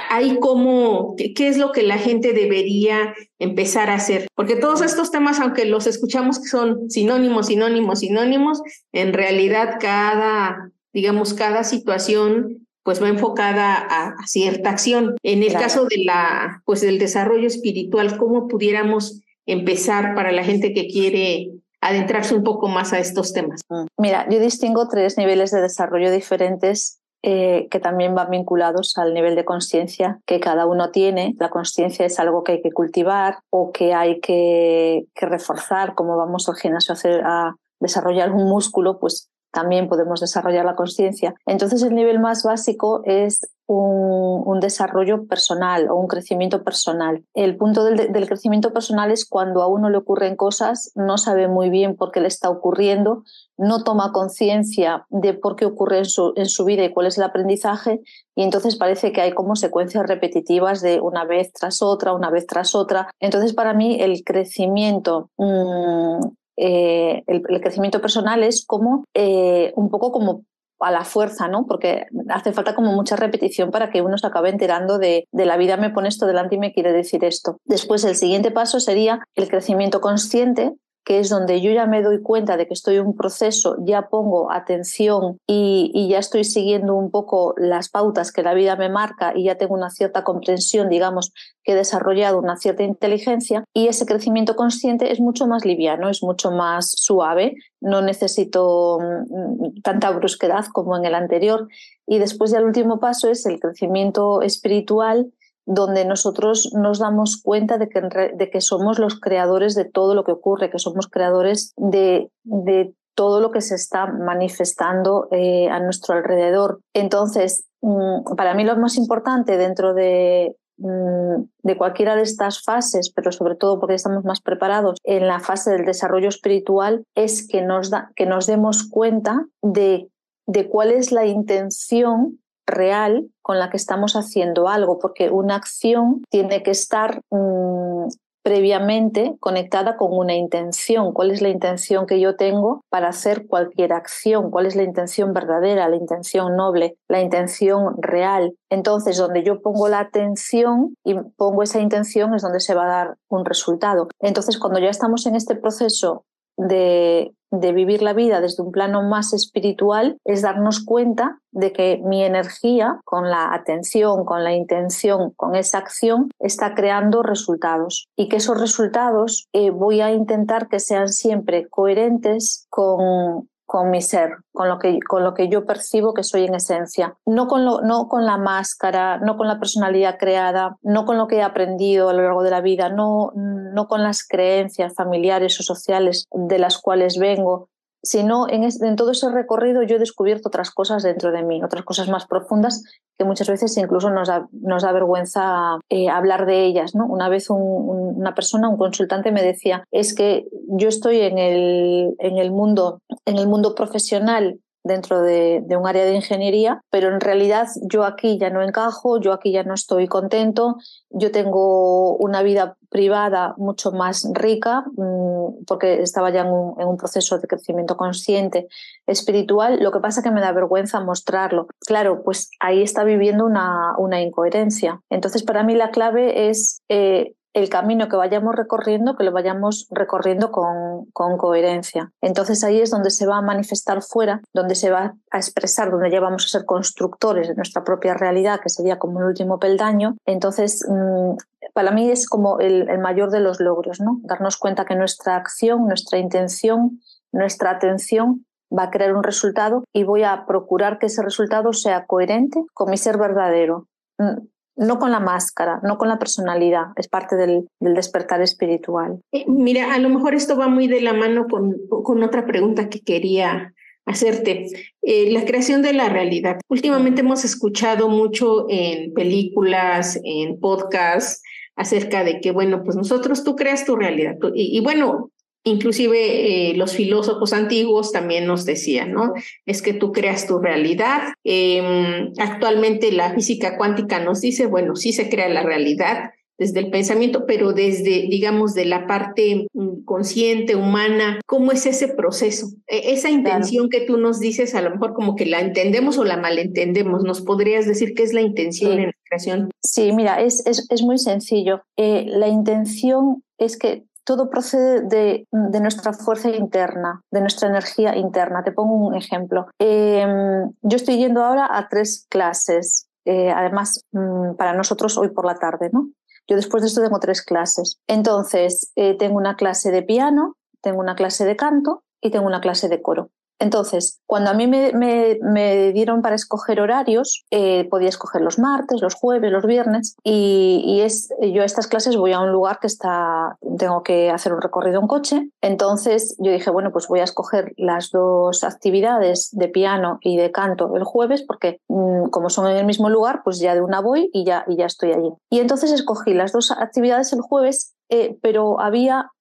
Hay como, ¿qué es lo que la gente debería empezar a hacer? Porque todos estos temas, aunque los escuchamos que son sinónimos, sinónimos, sinónimos, en realidad cada, digamos, cada situación pues va enfocada a, cierta acción. En el caso de la, pues del desarrollo espiritual, ¿cómo pudiéramos empezar para la gente que quiere adentrarse un poco más a estos temas? Mm. Mira, yo distingo tres niveles de desarrollo diferentes eh, que también van vinculados al nivel de conciencia que cada uno tiene. La conciencia es algo que hay que cultivar o que hay que, reforzar, como vamos al gimnasio a, hacer, a desarrollar un músculo, pues también podemos desarrollar la conciencia. Entonces el nivel más básico es un, desarrollo personal o un crecimiento personal. El punto del, crecimiento personal es cuando a uno le ocurren cosas, no sabe muy bien por qué le está ocurriendo, no toma conciencia de por qué ocurre en su, en su vida y cuál es el aprendizaje, y entonces parece que hay como secuencias repetitivas de una vez tras otra, una vez tras otra. Entonces para mí el crecimiento mm, eh, el, crecimiento personal es como eh, un poco como a la fuerza, ¿no? Porque hace falta como mucha repetición para que uno se acabe enterando de, de, la vida me pone esto delante y me quiere decir esto. Después el siguiente paso sería el crecimiento consciente, que es donde yo ya me doy cuenta de que estoy en un proceso, ya pongo atención y, ya estoy siguiendo un poco las pautas que la vida me marca y ya tengo una cierta comprensión, digamos, que he desarrollado una cierta inteligencia y ese crecimiento consciente es mucho más liviano, es mucho más suave, no necesito mm, tanta brusquedad como en el anterior. Y después ya el último paso es el crecimiento espiritual, donde nosotros nos damos cuenta de que, de que somos los creadores de todo lo que ocurre, que somos creadores de, de todo lo que se está manifestando eh, a nuestro alrededor. Entonces, mm, para mí lo más importante dentro de, mm, de cualquiera de estas fases, pero sobre todo porque estamos más preparados en la fase del desarrollo espiritual, es que nos, da, que nos demos cuenta de, de cuál es la intención real con la que estamos haciendo algo, porque una acción tiene que estar mm, previamente conectada con una intención. ¿Cuál es la intención que yo tengo para hacer cualquier acción? ¿Cuál es la intención verdadera, la intención noble, la intención real? Entonces, donde yo pongo la atención y pongo esa intención es donde se va a dar un resultado. Entonces, cuando ya estamos en este proceso de, vivir la vida desde un plano más espiritual es darnos cuenta de que mi energía, con la atención, con la intención, con esa acción, está creando resultados. Y que esos resultados eh, voy a intentar que sean siempre coherentes con, con mi ser, con lo, que, con lo que yo percibo que soy en esencia. No con, lo, no con la máscara, no con la personalidad creada, no con lo que he aprendido a lo largo de la vida, no, no con las creencias familiares o sociales de las cuales vengo, sino en, en, todo ese recorrido yo he descubierto otras cosas dentro de mí, otras cosas más profundas que muchas veces incluso nos da, nos da vergüenza eh, hablar de ellas. ¿no? Una vez una persona, un consultante me decía, es que yo estoy en el, en el, mundo, en el mundo profesional dentro de, un área de ingeniería, pero en realidad yo aquí ya no encajo, yo aquí ya no estoy contento, yo tengo una vida privada mucho más rica, mm, porque estaba ya en un, proceso de crecimiento consciente, espiritual, lo que pasa que me da vergüenza mostrarlo. Claro, pues ahí está viviendo una, una incoherencia. Entonces, para mí la clave es eh, el camino que vayamos recorriendo, que lo vayamos recorriendo con, coherencia. Entonces ahí es donde se va a manifestar fuera, donde se va a expresar, donde ya vamos a ser constructores de nuestra propia realidad, que sería como el último peldaño. Entonces, mm, para mí es como el, el mayor de los logros, ¿no? Darnos cuenta que nuestra acción, nuestra intención, nuestra atención va a crear un resultado y voy a procurar que ese resultado sea coherente con mi ser verdadero mm, no con la máscara, no con la personalidad, es parte del, despertar espiritual. Eh, mira, a lo mejor esto va muy de la mano con, con otra pregunta que quería hacerte. Eh, la creación de la realidad. Últimamente hemos escuchado mucho en películas, en podcasts, acerca de que, bueno, pues nosotros tú creas tu realidad. y bueno, Inclusive eh, los filósofos antiguos también nos decían, ¿no? Es que tú creas tu realidad. Em, actualmente la física cuántica nos dice, bueno, sí se crea la realidad desde el pensamiento, pero desde, digamos, de la parte mm, consciente, humana, ¿cómo es ese proceso? E, esa intención que tú nos dices, a lo mejor como que la entendemos o la malentendemos, ¿nos podrías decir qué es la intención en la creación? Sí, mira, es, es, es muy sencillo. Eh, la intención es que todo procede de, nuestra fuerza interna, de nuestra energía interna. Te pongo un ejemplo. Em, yo estoy yendo ahora a tres clases, eh, además mm, para nosotros hoy por la tarde, ¿no? Yo después de esto tengo tres clases. Entonces, eh, tengo una clase de piano, tengo una clase de canto y tengo una clase de coro. Entonces, cuando a mí me, dieron para escoger horarios, eh, podía escoger los martes, los jueves, los viernes, y, es, yo a estas clases voy a un lugar que está, tengo que hacer un recorrido en coche. Entonces, yo dije, bueno, pues voy a escoger las dos actividades de piano y de canto el jueves, porque mm, como son en el mismo lugar, pues ya de una voy y ya, y ya estoy allí. Y entonces escogí las dos actividades el jueves, eh, pero había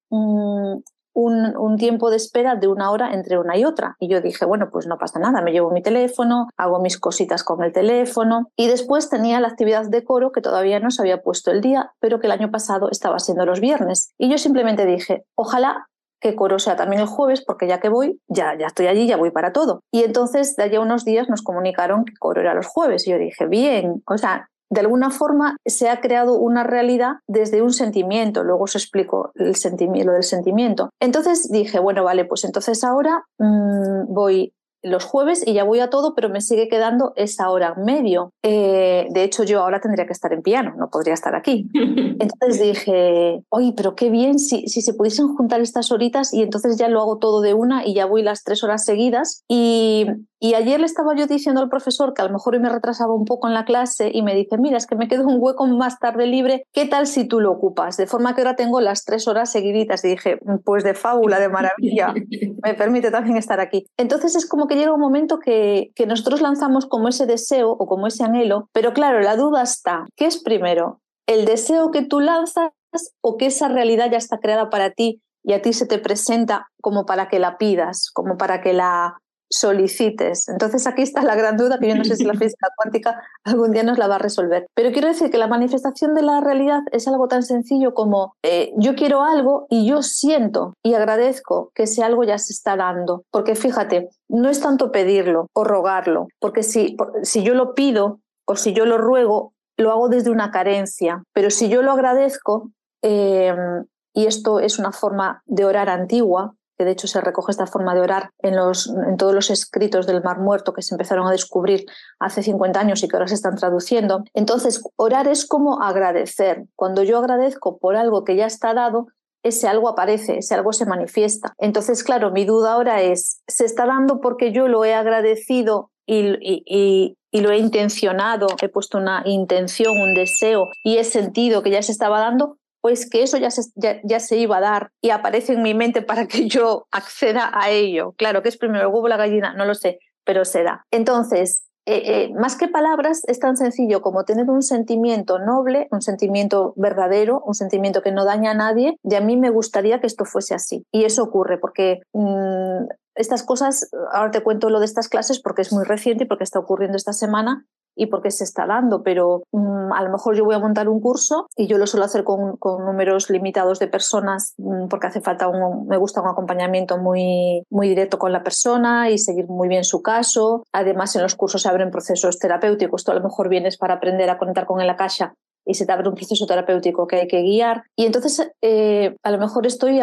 un, tiempo de espera de una hora entre una y otra. Y yo dije, bueno, pues no pasa nada, me llevo mi teléfono, hago mis cositas con el teléfono. Y después tenía la actividad de coro que todavía no se había puesto el día, pero que el año pasado estaba siendo los viernes. Y yo simplemente dije, ojalá que coro sea también el jueves, porque ya que voy, ya, ya estoy allí, ya voy para todo. Y entonces de allá unos días nos comunicaron que coro era los jueves. Y yo dije, bien, o sea, de alguna forma se ha creado una realidad desde un sentimiento. Luego os explico el lo del sentimiento. Entonces dije, bueno, vale, pues entonces ahora mm, voy los jueves y ya voy a todo, pero me sigue quedando esa hora medio. Eh, de hecho, yo ahora tendría que estar en piano, no podría estar aquí. [LAUGHS] Entonces dije, oye, pero qué bien si, si se pudiesen juntar estas horitas y entonces ya lo hago todo de una y ya voy las tres horas seguidas. Y, y ayer le estaba yo diciendo al profesor que a lo mejor hoy me retrasaba un poco en la clase y me dice, mira, es que me quedo un hueco más tarde libre, ¿qué tal si tú lo ocupas? De forma que ahora tengo las tres horas seguiditas y dije, pues de fábula, de maravilla, [LAUGHS] me permite también estar aquí. Entonces es como que llega un momento que, que nosotros lanzamos como ese deseo o como ese anhelo, pero claro, la duda está, ¿qué es primero? ¿El deseo que tú lanzas o que esa realidad ya está creada para ti y a ti se te presenta como para que la pidas, como para que la solicites. Entonces aquí está la gran duda que yo no sé si la [LAUGHS] física cuántica algún día nos la va a resolver. Pero quiero decir que la manifestación de la realidad es algo tan sencillo como eh, yo quiero algo y yo siento y agradezco que ese algo ya se está dando. Porque fíjate, no es tanto pedirlo o rogarlo, porque si, si yo lo pido o si yo lo ruego, lo hago desde una carencia. Pero si yo lo agradezco, em, y esto es una forma de orar antigua, que de hecho se recoge esta forma de orar en, los, en todos los escritos del Mar Muerto que se empezaron a descubrir hace 50 años y que ahora se están traduciendo. Entonces, orar es como agradecer. Cuando yo agradezco por algo que ya está dado, ese algo aparece, ese algo se manifiesta. Entonces, claro, mi duda ahora es, ¿se está dando porque yo lo he agradecido y, y, y, lo he intencionado, he puesto una intención, un deseo y he sentido que ya se estaba dando? Pues que eso ya se, ya, se iba a dar y aparece en mi mente para que yo acceda a ello. Claro, que es primero el huevo o la gallina, no lo sé, pero se da. Entonces, eh, eh, más que palabras, es tan sencillo como tener un sentimiento noble, un sentimiento verdadero, un sentimiento que no daña a nadie, y a mí me gustaría que esto fuese así. Y eso ocurre porque mm, estas cosas, ahora te cuento lo de estas clases porque es muy reciente y porque está ocurriendo esta semana y porque se está dando, pero mm, a lo mejor yo voy a montar un curso y yo lo suelo hacer con, con números limitados de personas mm, porque hace falta un, me gusta un acompañamiento muy, muy directo con la persona y seguir muy bien su caso. Además, en los cursos se abren procesos terapéuticos. Tú a lo mejor vienes para aprender a conectar con el akasha y se te abre un proceso terapéutico que hay que guiar. Y entonces eh, a lo mejor estoy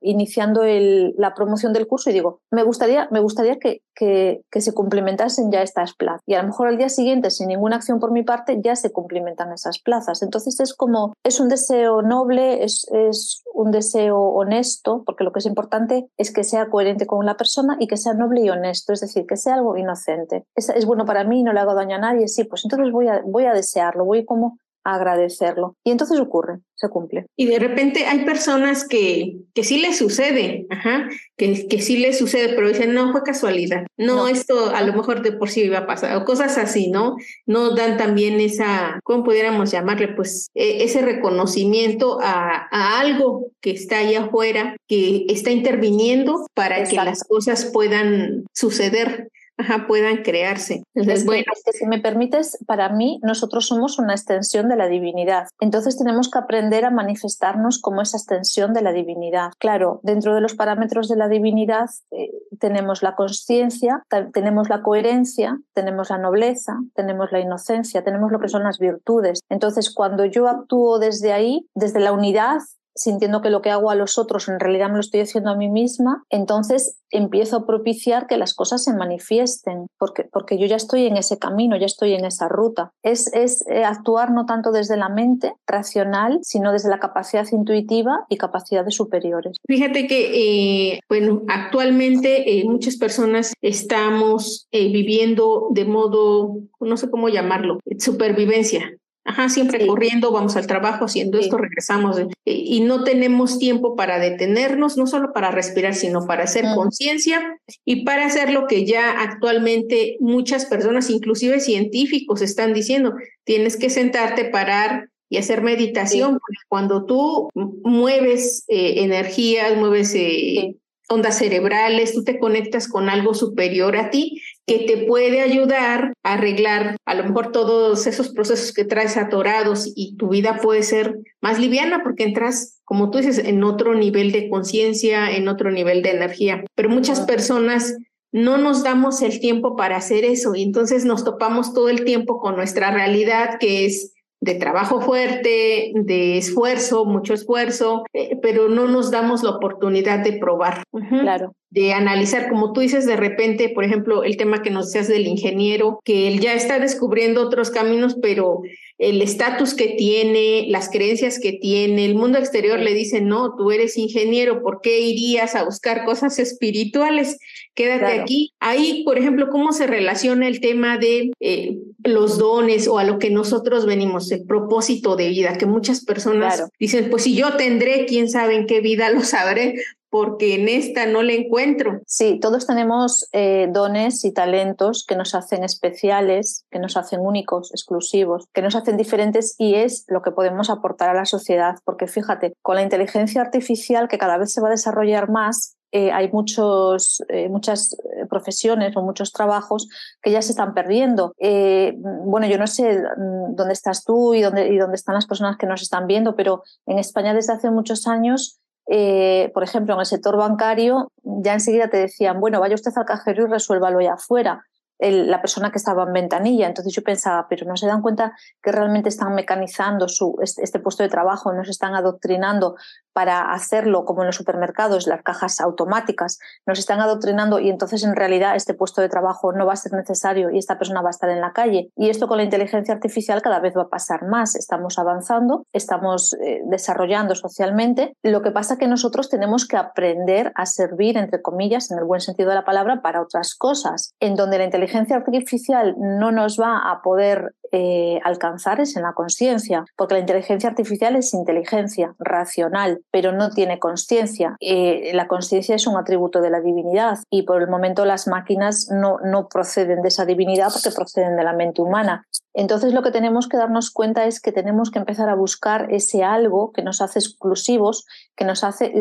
iniciando la promoción del curso y digo, me gustaría, me gustaría que, que, se cumplimentasen ya estas plazas. Y a lo mejor al día siguiente, sin ninguna acción por mi parte, ya se cumplimentan esas plazas. Entonces es como, es un deseo noble, es, es un deseo honesto, porque lo que es importante es que sea coherente con la persona y que sea noble y honesto, es decir, que sea algo inocente. Es, es bueno para mí, no le hago daño a nadie, sí, pues entonces voy a, voy a desearlo, voy como agradecerlo. Y entonces ocurre, se cumple. Y de repente hay personas que, que sí les sucede, ajá, que, que sí les sucede, pero dicen, no, fue casualidad. No, esto a lo mejor de por sí iba a pasar, o cosas así, ¿no? No dan también esa, ¿cómo pudiéramos llamarle? Pues e, ese reconocimiento a, a, algo que está ahí afuera, que está interviniendo para que las cosas puedan suceder ajá, puedan crearse. Entonces, bueno. si me permites, para mí nosotros somos una extensión de la divinidad. Entonces tenemos que aprender a manifestarnos como esa extensión de la divinidad. Claro, dentro de los parámetros de la divinidad eh, tenemos la conciencia, tenemos la coherencia, tenemos la nobleza, tenemos la inocencia, tenemos lo que son las virtudes. Entonces, cuando yo actúo desde ahí, desde la unidad, sintiendo que lo que hago a los otros en realidad me lo estoy haciendo a mí misma, entonces empiezo a propiciar que las cosas se manifiesten, porque, porque yo ya estoy en ese camino, ya estoy en esa ruta. Es, es eh, actuar no tanto desde la mente racional, sino desde la capacidad intuitiva y capacidades superiores. Fíjate que, eh, bueno, actualmente eh, muchas personas estamos viviendo de modo, no sé cómo llamarlo, supervivencia. Ajá, siempre corriendo, vamos al trabajo, haciendo esto, regresamos y no tenemos tiempo para detenernos, no solo para respirar, sino para hacer conciencia y para hacer lo que ya actualmente muchas personas, inclusive científicos, están diciendo, tienes que sentarte, parar y hacer meditación, porque cuando tú mueves eh, energías, mueves eh, ondas cerebrales, tú te conectas con algo superior a ti que te puede ayudar a arreglar a lo mejor todos esos procesos que traes atorados y tu vida puede ser más liviana porque entras, como tú dices, en otro nivel de conciencia, en otro nivel de energía. Pero muchas personas no nos damos el tiempo para hacer eso y entonces nos topamos todo el tiempo con nuestra realidad que es de trabajo fuerte, de esfuerzo, mucho esfuerzo, eh, pero no nos damos la oportunidad de probar. Claro de analizar, como tú dices, de repente, por ejemplo, el tema que nos decías del ingeniero, que él ya está descubriendo otros caminos, pero el estatus que tiene, las creencias que tiene, el mundo exterior le dice, no, tú eres ingeniero, ¿por qué irías a buscar cosas espirituales? Quédate aquí. Ahí, por ejemplo, ¿cómo se relaciona el tema de eh, los dones o a lo que nosotros venimos, el propósito de vida? Que muchas personas dicen, pues si yo tendré, quién sabe en qué vida lo sabré, porque en esta no le encuentro. Sí, todos tenemos eh, dones y talentos que nos hacen especiales, que nos hacen únicos, exclusivos, que nos hacen diferentes y es lo que podemos aportar a la sociedad, porque fíjate, con la inteligencia artificial que cada vez se va a desarrollar más, eh, hay muchos, eh, muchas profesiones o muchos trabajos que ya se están perdiendo. bueno, yo no sé mm, dónde estás tú y dónde, y dónde están las personas que nos están viendo, pero en España desde hace muchos años eh, por ejemplo, en el sector bancario, ya enseguida te decían, bueno, vaya usted al cajero y resuélvalo allá afuera la persona que estaba en ventanilla. Entonces yo pensaba, pero no se dan cuenta que realmente están mecanizando su, este, puesto de trabajo, no se están adoctrinando para hacerlo como en los supermercados, las cajas automáticas, nos están adoctrinando y entonces en realidad este puesto de trabajo no va a ser necesario y esta persona va a estar en la calle. Y esto con la inteligencia artificial cada vez va a pasar más. Estamos avanzando, estamos eh, desarrollando socialmente. Lo que pasa es que nosotros tenemos que aprender a servir, entre comillas, en el buen sentido de la palabra, para otras cosas, en donde la inteligencia inteligencia artificial no nos va a poder eh, alcanzar es en la conciencia, porque la inteligencia artificial es inteligencia racional, pero no tiene conciencia. Eh, la conciencia es un atributo de la divinidad y por el momento las máquinas no, no proceden de esa divinidad porque proceden de la mente humana. Entonces lo que tenemos que darnos cuenta es que tenemos que empezar a buscar ese algo que nos hace exclusivos, que nos hace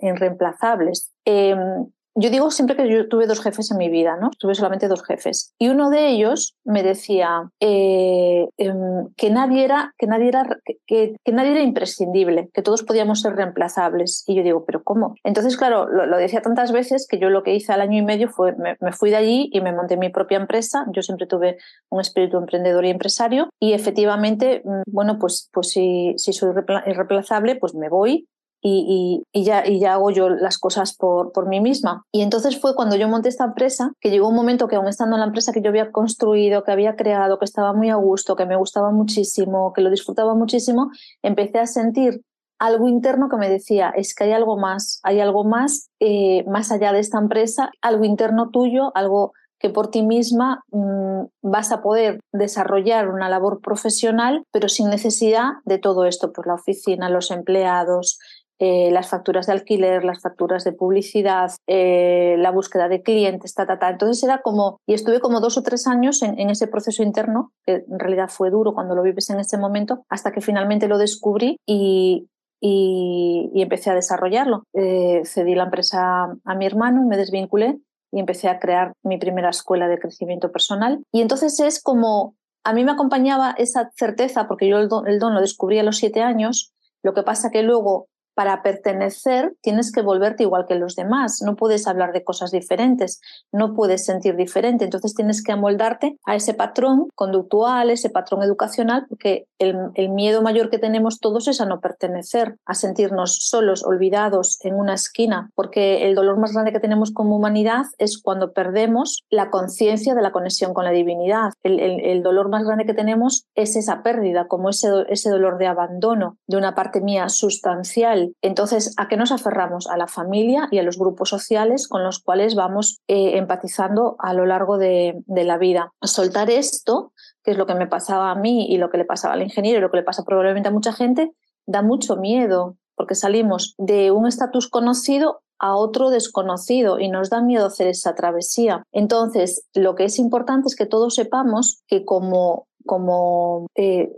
irreemplazables. Em, yo digo siempre que yo tuve dos jefes en mi vida, ¿no? Tuve solamente dos jefes. Y uno de ellos me decía eh, em, que nadie era, que nadie era, que, que, nadie era imprescindible, que todos podíamos ser reemplazables. Y yo digo, ¿pero cómo? Entonces, claro, lo, decía tantas veces que yo lo que hice al año y medio fue, me, me, fui de allí y me monté mi propia empresa. Yo siempre tuve un espíritu emprendedor y empresario. Y efectivamente, mm, bueno, pues, pues si, si soy irreemplazable, pues me voy y, ya, y ya hago yo las cosas por, por mí misma. Y entonces fue cuando yo monté esta empresa, que llegó un momento que aún estando en la empresa que yo había construido, que había creado, que estaba muy a gusto, que me gustaba muchísimo, que lo disfrutaba muchísimo, empecé a sentir algo interno que me decía, es que hay algo más, hay algo más, eh, más allá de esta empresa, algo interno tuyo, algo que por ti misma mm, vas a poder desarrollar una labor profesional, pero sin necesidad de todo esto, pues la oficina, los empleados, eh, las facturas de alquiler, las facturas de publicidad, eh, la búsqueda de clientes, ta, ta, ta. Entonces era como, y estuve como dos o tres años en, ese proceso interno, que en realidad fue duro cuando lo vives en ese momento, hasta que finalmente lo descubrí y, y, empecé a desarrollarlo. Eh, cedí la empresa a mi hermano, me desvinculé y empecé a crear mi primera escuela de crecimiento personal. Y entonces es como, a mí me acompañaba esa certeza, porque yo el don, el don lo descubrí a los siete años, lo que pasa que luego para pertenecer tienes que volverte igual que los demás, no puedes hablar de cosas diferentes, no puedes sentir diferente, entonces tienes que amoldarte a ese patrón conductual, ese patrón educacional, porque el, miedo mayor que tenemos todos es a no pertenecer, a sentirnos solos, olvidados en una esquina, porque el dolor más grande que tenemos como humanidad es cuando perdemos la conciencia de la conexión con la divinidad. El, dolor más grande que tenemos es esa pérdida, como ese, ese dolor de abandono de una parte mía sustancial entonces, ¿a qué nos aferramos? A la familia y a los grupos sociales con los cuales vamos eh, empatizando a lo largo de, la vida. Soltar esto, que es lo que me pasaba a mí y lo que le pasaba al ingeniero y lo que le pasa probablemente a mucha gente, da mucho miedo, porque salimos de un estatus conocido a otro desconocido y nos da miedo hacer esa travesía. Entonces, lo que es importante es que todos sepamos que como, como eh,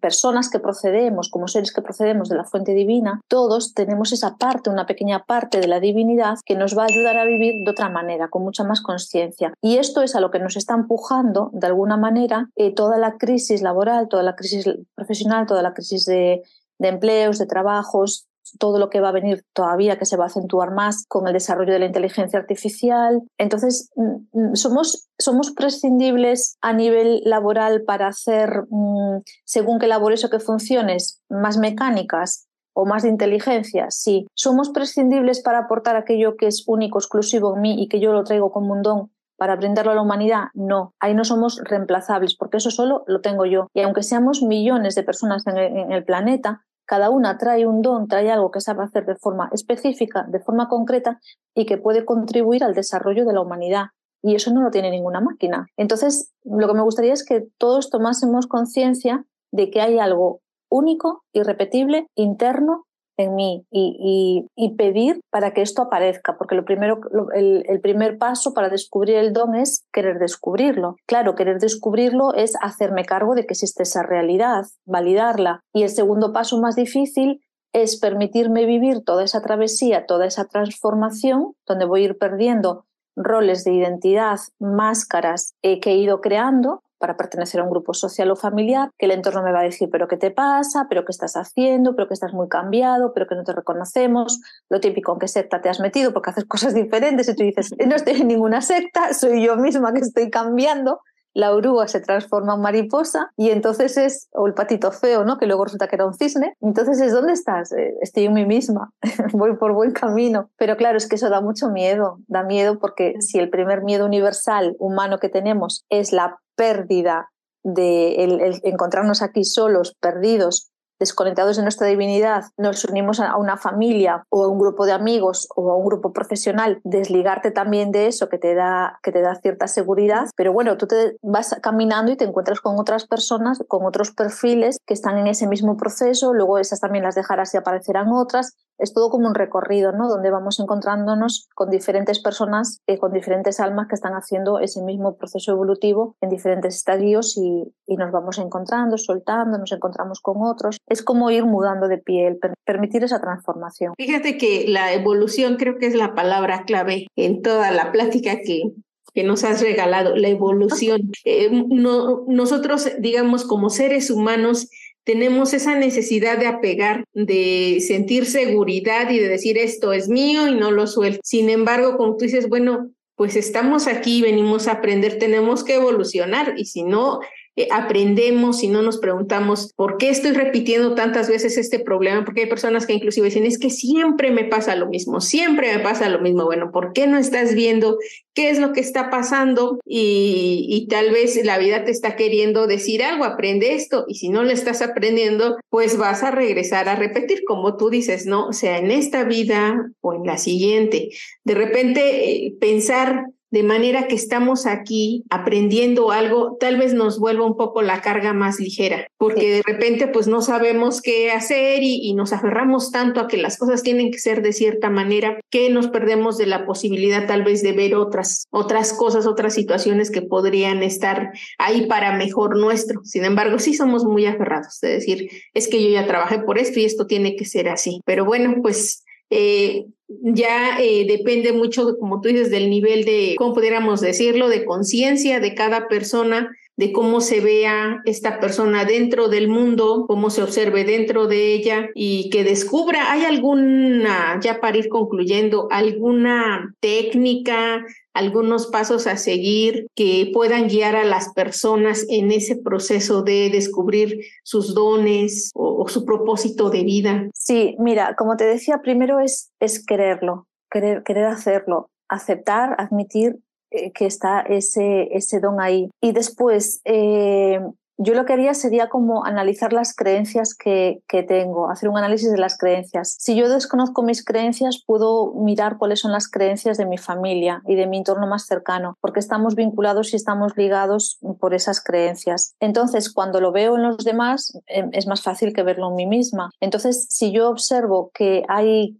personas que procedemos, como seres que procedemos de la fuente divina, todos tenemos esa parte, una pequeña parte de la divinidad que nos va a ayudar a vivir de otra manera, con mucha más conciencia. Y esto es a lo que nos está empujando, de alguna manera, eh, toda la crisis laboral, toda la crisis profesional, toda la crisis de empleos, de trabajos, todo lo que va a venir todavía, que se va a acentuar más con el desarrollo de la inteligencia artificial. Entonces, mm, mm, somos, somos prescindibles a nivel laboral para hacer, mm, según qué labores o qué funciones, más mecánicas o más de inteligencia, sí. Somos prescindibles para aportar aquello que es único, exclusivo en mí y que yo lo traigo como un don para brindarlo a la humanidad, no, ahí no somos reemplazables, porque eso solo lo tengo yo. Y aunque seamos millones de personas en el planeta, cada una trae un don, trae algo que sabe hacer de forma específica, de forma concreta y que puede contribuir al desarrollo de la humanidad. Y eso no lo tiene ninguna máquina. Entonces, lo que me gustaría es que todos tomásemos conciencia de que hay algo único, irrepetible, interno, en mí y, pedir para que esto aparezca, porque lo primero, el, el, primer paso para descubrir el don es querer descubrirlo. Claro, querer descubrirlo es hacerme cargo de que existe esa realidad, validarla. Y el segundo paso más difícil es permitirme vivir toda esa travesía, toda esa transformación, donde voy a ir perdiendo roles de identidad, máscaras eh, que he ido creando para pertenecer a un grupo social o familiar, que el entorno me va a decir, pero ¿qué te pasa? ¿Pero qué estás haciendo? ¿Pero que estás muy cambiado? ¿Pero que no te reconocemos? Lo típico, ¿en qué secta te has metido? Porque haces cosas diferentes y tú dices, [LAUGHS] no estoy en ninguna secta, soy yo misma que estoy cambiando la oruga se transforma en mariposa y entonces es, o el patito feo, ¿no? Que luego resulta que era un cisne. Entonces es, ¿dónde estás? Eh, estoy en mí misma, [LAUGHS] voy por buen camino. Pero claro, es que eso da mucho miedo, da miedo porque si el primer miedo universal humano que tenemos es la pérdida de encontrarnos aquí solos, perdidos, desconectados de nuestra divinidad, nos unimos a una familia o a un grupo de amigos o a un grupo profesional, desligarte también de eso que te da, que te da cierta seguridad. Pero bueno, tú te vas caminando y te encuentras con otras personas, con otros perfiles que están en ese mismo proceso, luego esas también las dejarás y aparecerán otras, es todo como un recorrido, ¿no? Donde vamos encontrándonos con diferentes personas, eh, con diferentes almas que están haciendo ese mismo proceso evolutivo en diferentes estadios y, y, nos vamos encontrando, soltando, nos encontramos con otros. es como ir mudando de piel, permitir esa transformación. Fíjate que la evolución creo que es la palabra clave en toda la plática que, que nos has regalado, la evolución. [LAUGHS] Eh, no, nosotros, digamos, como seres humanos, tenemos esa necesidad de apegar, de sentir seguridad y de decir esto es mío y no lo suelto. Sin embargo, como tú dices, bueno, pues estamos aquí, venimos a aprender, tenemos que evolucionar y si no eh, aprendemos y no nos preguntamos por qué estoy repitiendo tantas veces este problema, porque hay personas que inclusive dicen, es que siempre me pasa lo mismo, siempre me pasa lo mismo. Bueno, ¿por qué no estás viendo qué es lo que está pasando? Y, tal vez la vida te está queriendo decir algo, aprende esto, y si no lo estás aprendiendo, pues vas a regresar a repetir, como tú dices, ¿no? Sea, en esta vida o en la siguiente. De repente, eh, pensar de manera que estamos aquí aprendiendo algo, tal vez nos vuelva un poco la carga más ligera, porque de repente pues no sabemos qué hacer y, nos aferramos tanto a que las cosas tienen que ser de cierta manera que nos perdemos de la posibilidad tal vez de ver otras, otras cosas, otras situaciones que podrían estar ahí para mejor nuestro. Sin embargo, sí somos muy aferrados, de decir, es que yo ya trabajé por esto y esto tiene que ser así. Pero bueno, pues eh, ya eh, depende mucho, como tú dices, del nivel de, ¿cómo pudiéramos decirlo?, de conciencia de cada persona, de cómo se vea esta persona dentro del mundo, cómo se observe dentro de ella y que descubra, ¿hay alguna, ya para ir concluyendo, alguna técnica, algunos pasos a seguir que puedan guiar a las personas en ese proceso de descubrir sus dones o, su propósito de vida? Sí, mira, como te decía, primero es, es quererlo, querer, querer hacerlo, aceptar, admitir eh, que está ese, ese don ahí. Y después, eh, yo lo que haría sería como analizar las creencias que, tengo, hacer un análisis de las creencias. Si yo desconozco mis creencias, puedo mirar cuáles son las creencias de mi familia y de mi entorno más cercano, porque estamos vinculados y estamos ligados por esas creencias. Entonces, cuando lo veo en los demás, em, es más fácil que verlo en mí misma. Entonces, si yo observo que hay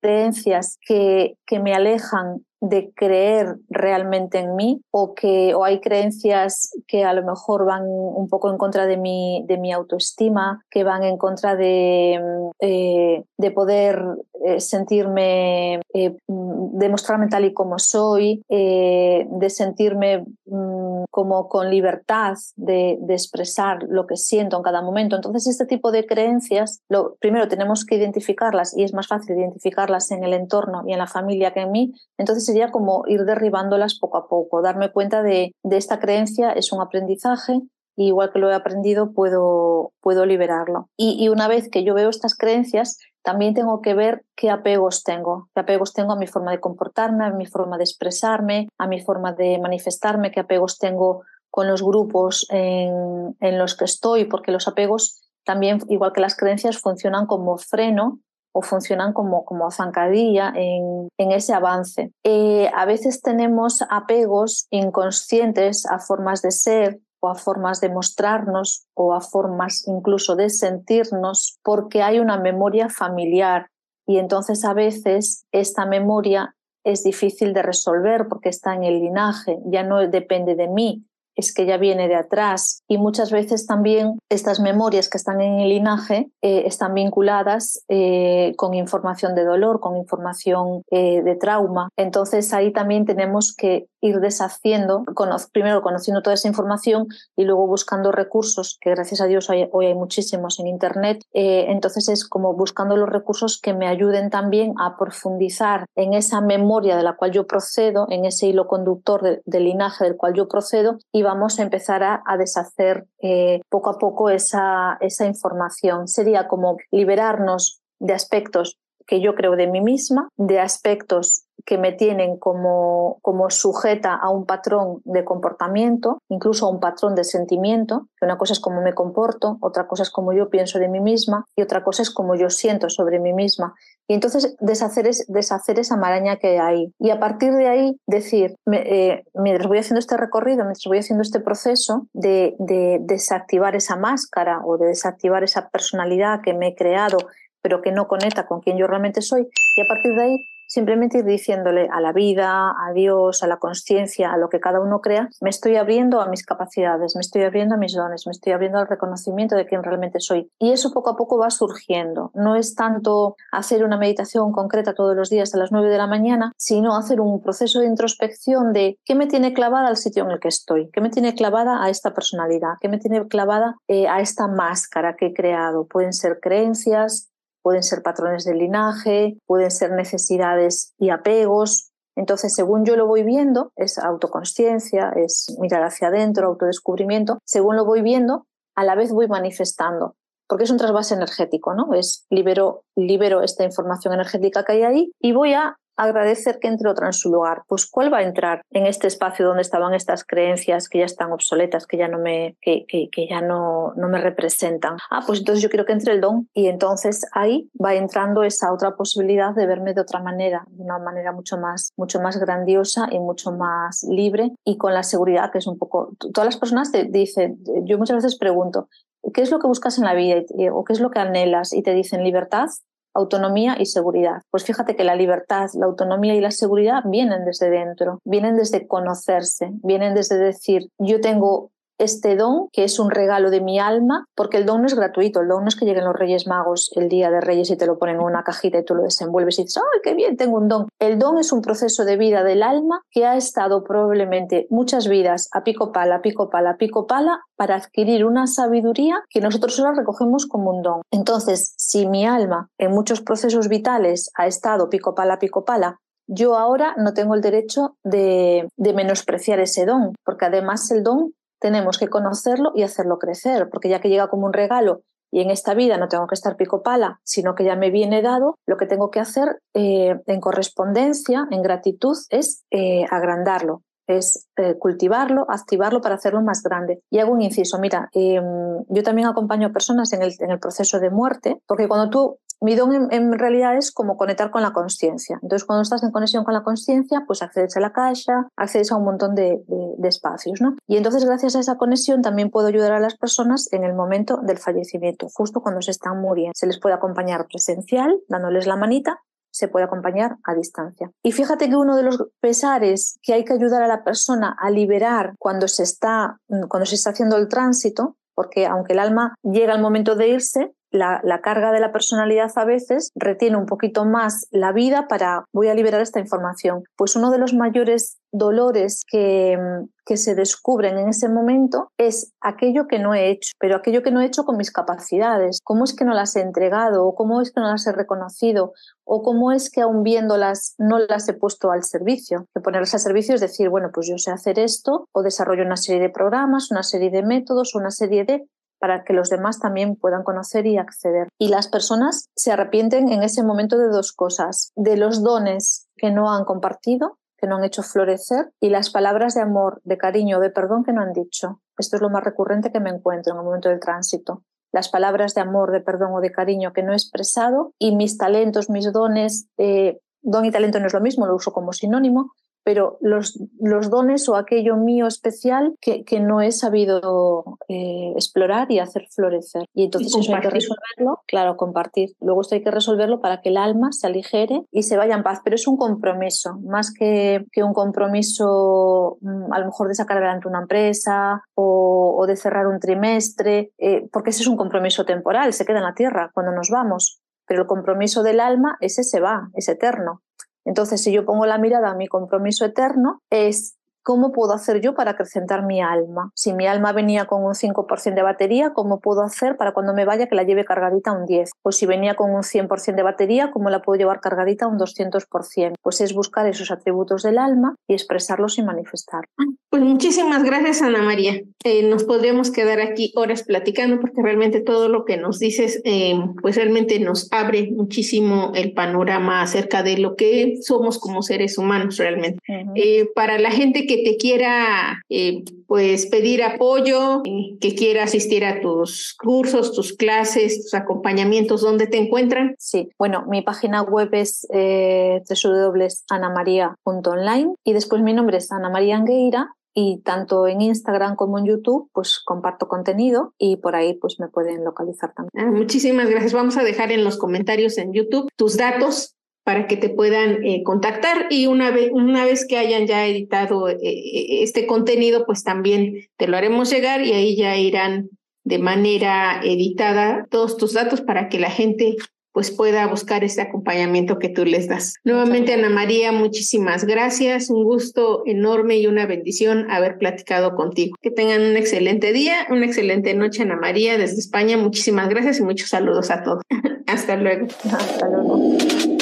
creencias que me alejan de creer realmente en mí o que o hay creencias que a lo mejor van un poco en contra de mi, de mi autoestima, que van en contra de, eh, de poder eh, sentirme, eh, demostrarme tal y como soy, de sentirme mm, como con libertad de, de, expresar lo que siento en cada momento. Entonces, este tipo de creencias, lo, primero tenemos que identificarlas y es más fácil identificarlas en el entorno y en la familia que en mí. Entonces, sería como ir derribándolas poco a poco, darme cuenta de, de esta creencia es un aprendizaje y igual que lo he aprendido puedo, puedo liberarlo. Y, una vez que yo veo estas creencias, también tengo que ver qué apegos tengo, qué apegos tengo a mi forma de comportarme, a mi forma de expresarme, a mi forma de manifestarme, qué apegos tengo con los grupos en los que estoy, porque los apegos también, igual que las creencias, funcionan como freno o funcionan como, como zancadilla en, en ese avance. Eh, a veces tenemos apegos inconscientes a formas de ser o a formas de mostrarnos o a formas incluso de sentirnos porque hay una memoria familiar y entonces a veces esta memoria es difícil de resolver porque está en el linaje, ya no depende de mí, es que ya viene de atrás y muchas veces también estas memorias que están en el linaje eh, están vinculadas eh, con información de dolor, con información eh, de trauma. Entonces ahí también tenemos que ir deshaciendo, primero conociendo toda esa información y luego buscando recursos, que gracias a Dios hoy, hay muchísimos en Internet. entonces es como buscando los recursos que me ayuden también a profundizar en esa memoria de la cual yo procedo, en ese hilo conductor del linaje del cual yo procedo y vamos a empezar a, deshacer eh, poco a poco esa, esa información. Sería como liberarnos de aspectos que yo creo de mí misma, de aspectos que me tienen como, como sujeta a un patrón de comportamiento, incluso a un patrón de sentimiento, que una cosa es cómo me comporto, otra cosa es cómo yo pienso de mí misma y otra cosa es cómo yo siento sobre mí misma. Y entonces deshacer, es, deshacer esa maraña que hay. Y a partir de ahí decir, eh, mientras voy haciendo este recorrido, mientras voy haciendo este proceso de, de desactivar esa máscara o de desactivar esa personalidad que me he creado, pero que no conecta con quien yo realmente soy, y a partir de ahí simplemente ir diciéndole a la vida, a Dios, a la conciencia, a lo que cada uno crea, me estoy abriendo a mis capacidades, me estoy abriendo a mis dones, me estoy abriendo al reconocimiento de quién realmente soy. Y eso poco a poco va surgiendo. No es tanto hacer una meditación concreta todos los días a las 9 de la mañana, sino hacer un proceso de introspección de qué me tiene clavada al sitio en el que estoy, qué me tiene clavada a esta personalidad, qué me tiene clavada eh, a esta máscara que he creado. Pueden ser creencias, pueden ser patrones de linaje, pueden ser necesidades y apegos. Entonces, según yo lo voy viendo, es autoconsciencia, es mirar hacia adentro, autodescubrimiento, según lo voy viendo, a la vez voy manifestando, porque es un trasvase energético, ¿no? Es libero, libero esta información energética que hay ahí y voy a agradecer que entre otra en su lugar. Pues ¿cuál va a entrar en este espacio donde estaban estas creencias que ya están obsoletas, que ya no me, que, que, ya no, no me representan? Ah, pues entonces yo quiero que entre el don y entonces ahí va entrando esa otra posibilidad de verme de otra manera, de una manera mucho más, mucho más grandiosa y mucho más libre y con la seguridad que es un poco... Todas las personas te dicen, yo muchas veces pregunto, ¿qué es lo que buscas en la vida o qué es lo que anhelas? Y te dicen libertad, autonomía y seguridad. Pues fíjate que la libertad, la autonomía y la seguridad vienen desde dentro, vienen desde conocerse, vienen desde decir, yo tengo este don, que es un regalo de mi alma, porque el don no es gratuito, el don no es que lleguen los Reyes Magos el día de Reyes y te lo ponen en una cajita y tú lo desenvuelves y dices, ¡ay, qué bien, tengo un don! El don es un proceso de vida del alma que ha estado probablemente muchas vidas a pico pala, pico pala, pico pala, para adquirir una sabiduría que nosotros ahora recogemos como un don. Entonces, si mi alma en muchos procesos vitales ha estado pico pala, pico pala, yo ahora no tengo el derecho de, de, menospreciar ese don, porque además el don tenemos que conocerlo y hacerlo crecer, porque ya que llega como un regalo y en esta vida no tengo que estar pico pala, sino que ya me viene dado, lo que tengo que hacer eh, en correspondencia, en gratitud, es eh, agrandarlo, es eh, cultivarlo, activarlo para hacerlo más grande. Y hago un inciso, mira, em, yo también acompaño a personas en el, en el proceso de muerte, porque cuando tú mi don en, realidad es como conectar con la conciencia. Entonces, cuando estás en conexión con la conciencia, pues accedes a la caixa, accedes a un montón de, espacios, ¿no? Y entonces, gracias a esa conexión, también puedo ayudar a las personas en el momento del fallecimiento, justo cuando se están muriendo. Se les puede acompañar presencial, dándoles la manita, se puede acompañar a distancia. Y fíjate que uno de los pesares que hay que ayudar a la persona a liberar cuando se está, cuando se está haciendo el tránsito, porque aunque el alma llega al momento de irse, la, carga de la personalidad a veces retiene un poquito más la vida para voy a liberar esta información. Pues uno de los mayores dolores que, que, se descubren en ese momento es aquello que no he hecho, pero aquello que no he hecho con mis capacidades. ¿Cómo es que no las he entregado? ¿O cómo es que no las he reconocido? ¿O cómo es que aún viéndolas no las he puesto al servicio? Que ponerlas al servicio es decir, bueno, pues yo sé hacer esto o desarrollo una serie de programas, una serie de métodos, una serie de para que los demás también puedan conocer y acceder. Y las personas se arrepienten en ese momento de dos cosas, de los dones que no han compartido, que no han hecho florecer, y las palabras de amor, de cariño, de perdón que no han dicho. Esto es lo más recurrente que me encuentro en el momento del tránsito. Las palabras de amor, de perdón o de cariño que no he expresado y mis talentos, mis dones, eh, don y talento no es lo mismo, lo uso como sinónimo, pero los, los dones o aquello mío especial que, que no he sabido eh, explorar y hacer florecer. Y entonces eso hay que resolverlo, claro, compartir. Luego esto hay que resolverlo para que el alma se aligere y se vaya en paz, pero es un compromiso, más que, que un compromiso mm, a lo mejor de sacar adelante una empresa o, o de cerrar un trimestre, eh, porque ese es un compromiso temporal, se queda en la tierra cuando nos vamos. Pero el compromiso del alma, ese se va, es eterno. Entonces, si yo pongo la mirada a mi compromiso eterno, es ¿Cómo puedo hacer yo para acrecentar mi alma? Si mi alma venía con un 5% de batería, ¿cómo puedo hacer para cuando me vaya que la lleve cargadita un 10? O si venía con un 100% de batería, ¿cómo la puedo llevar cargadita un 200%? Pues es buscar esos atributos del alma y expresarlos y manifestar. Pues muchísimas gracias, Ana María. Eh, nos podríamos quedar aquí horas platicando porque realmente todo lo que nos dices, eh, pues realmente nos abre muchísimo el panorama acerca de lo que somos como seres humanos realmente. Eh, para la gente que te quiera eh, pues pedir apoyo, eh, que quiera asistir a tus cursos, tus clases, tus acompañamientos, ¿dónde te encuentran? Sí, bueno, mi página web es eh, www.anamaria.online y después mi nombre es Ana María Angueira y tanto en Instagram como en YouTube pues comparto contenido y por ahí pues me pueden localizar también. Ah, muchísimas gracias. Vamos a dejar en los comentarios en YouTube tus datos para que te puedan eh, contactar y una vez, una vez que hayan ya editado eh, eh, este contenido, pues también te lo haremos llegar y ahí ya irán de manera editada todos tus datos para que la gente pues pueda buscar este acompañamiento que tú les das. Nuevamente, Ana María, muchísimas gracias, un gusto enorme y una bendición haber platicado contigo. Que tengan un excelente día, una excelente noche, Ana María, desde España. Muchísimas gracias y muchos saludos a todos. [LAUGHS] Hasta luego. Hasta luego.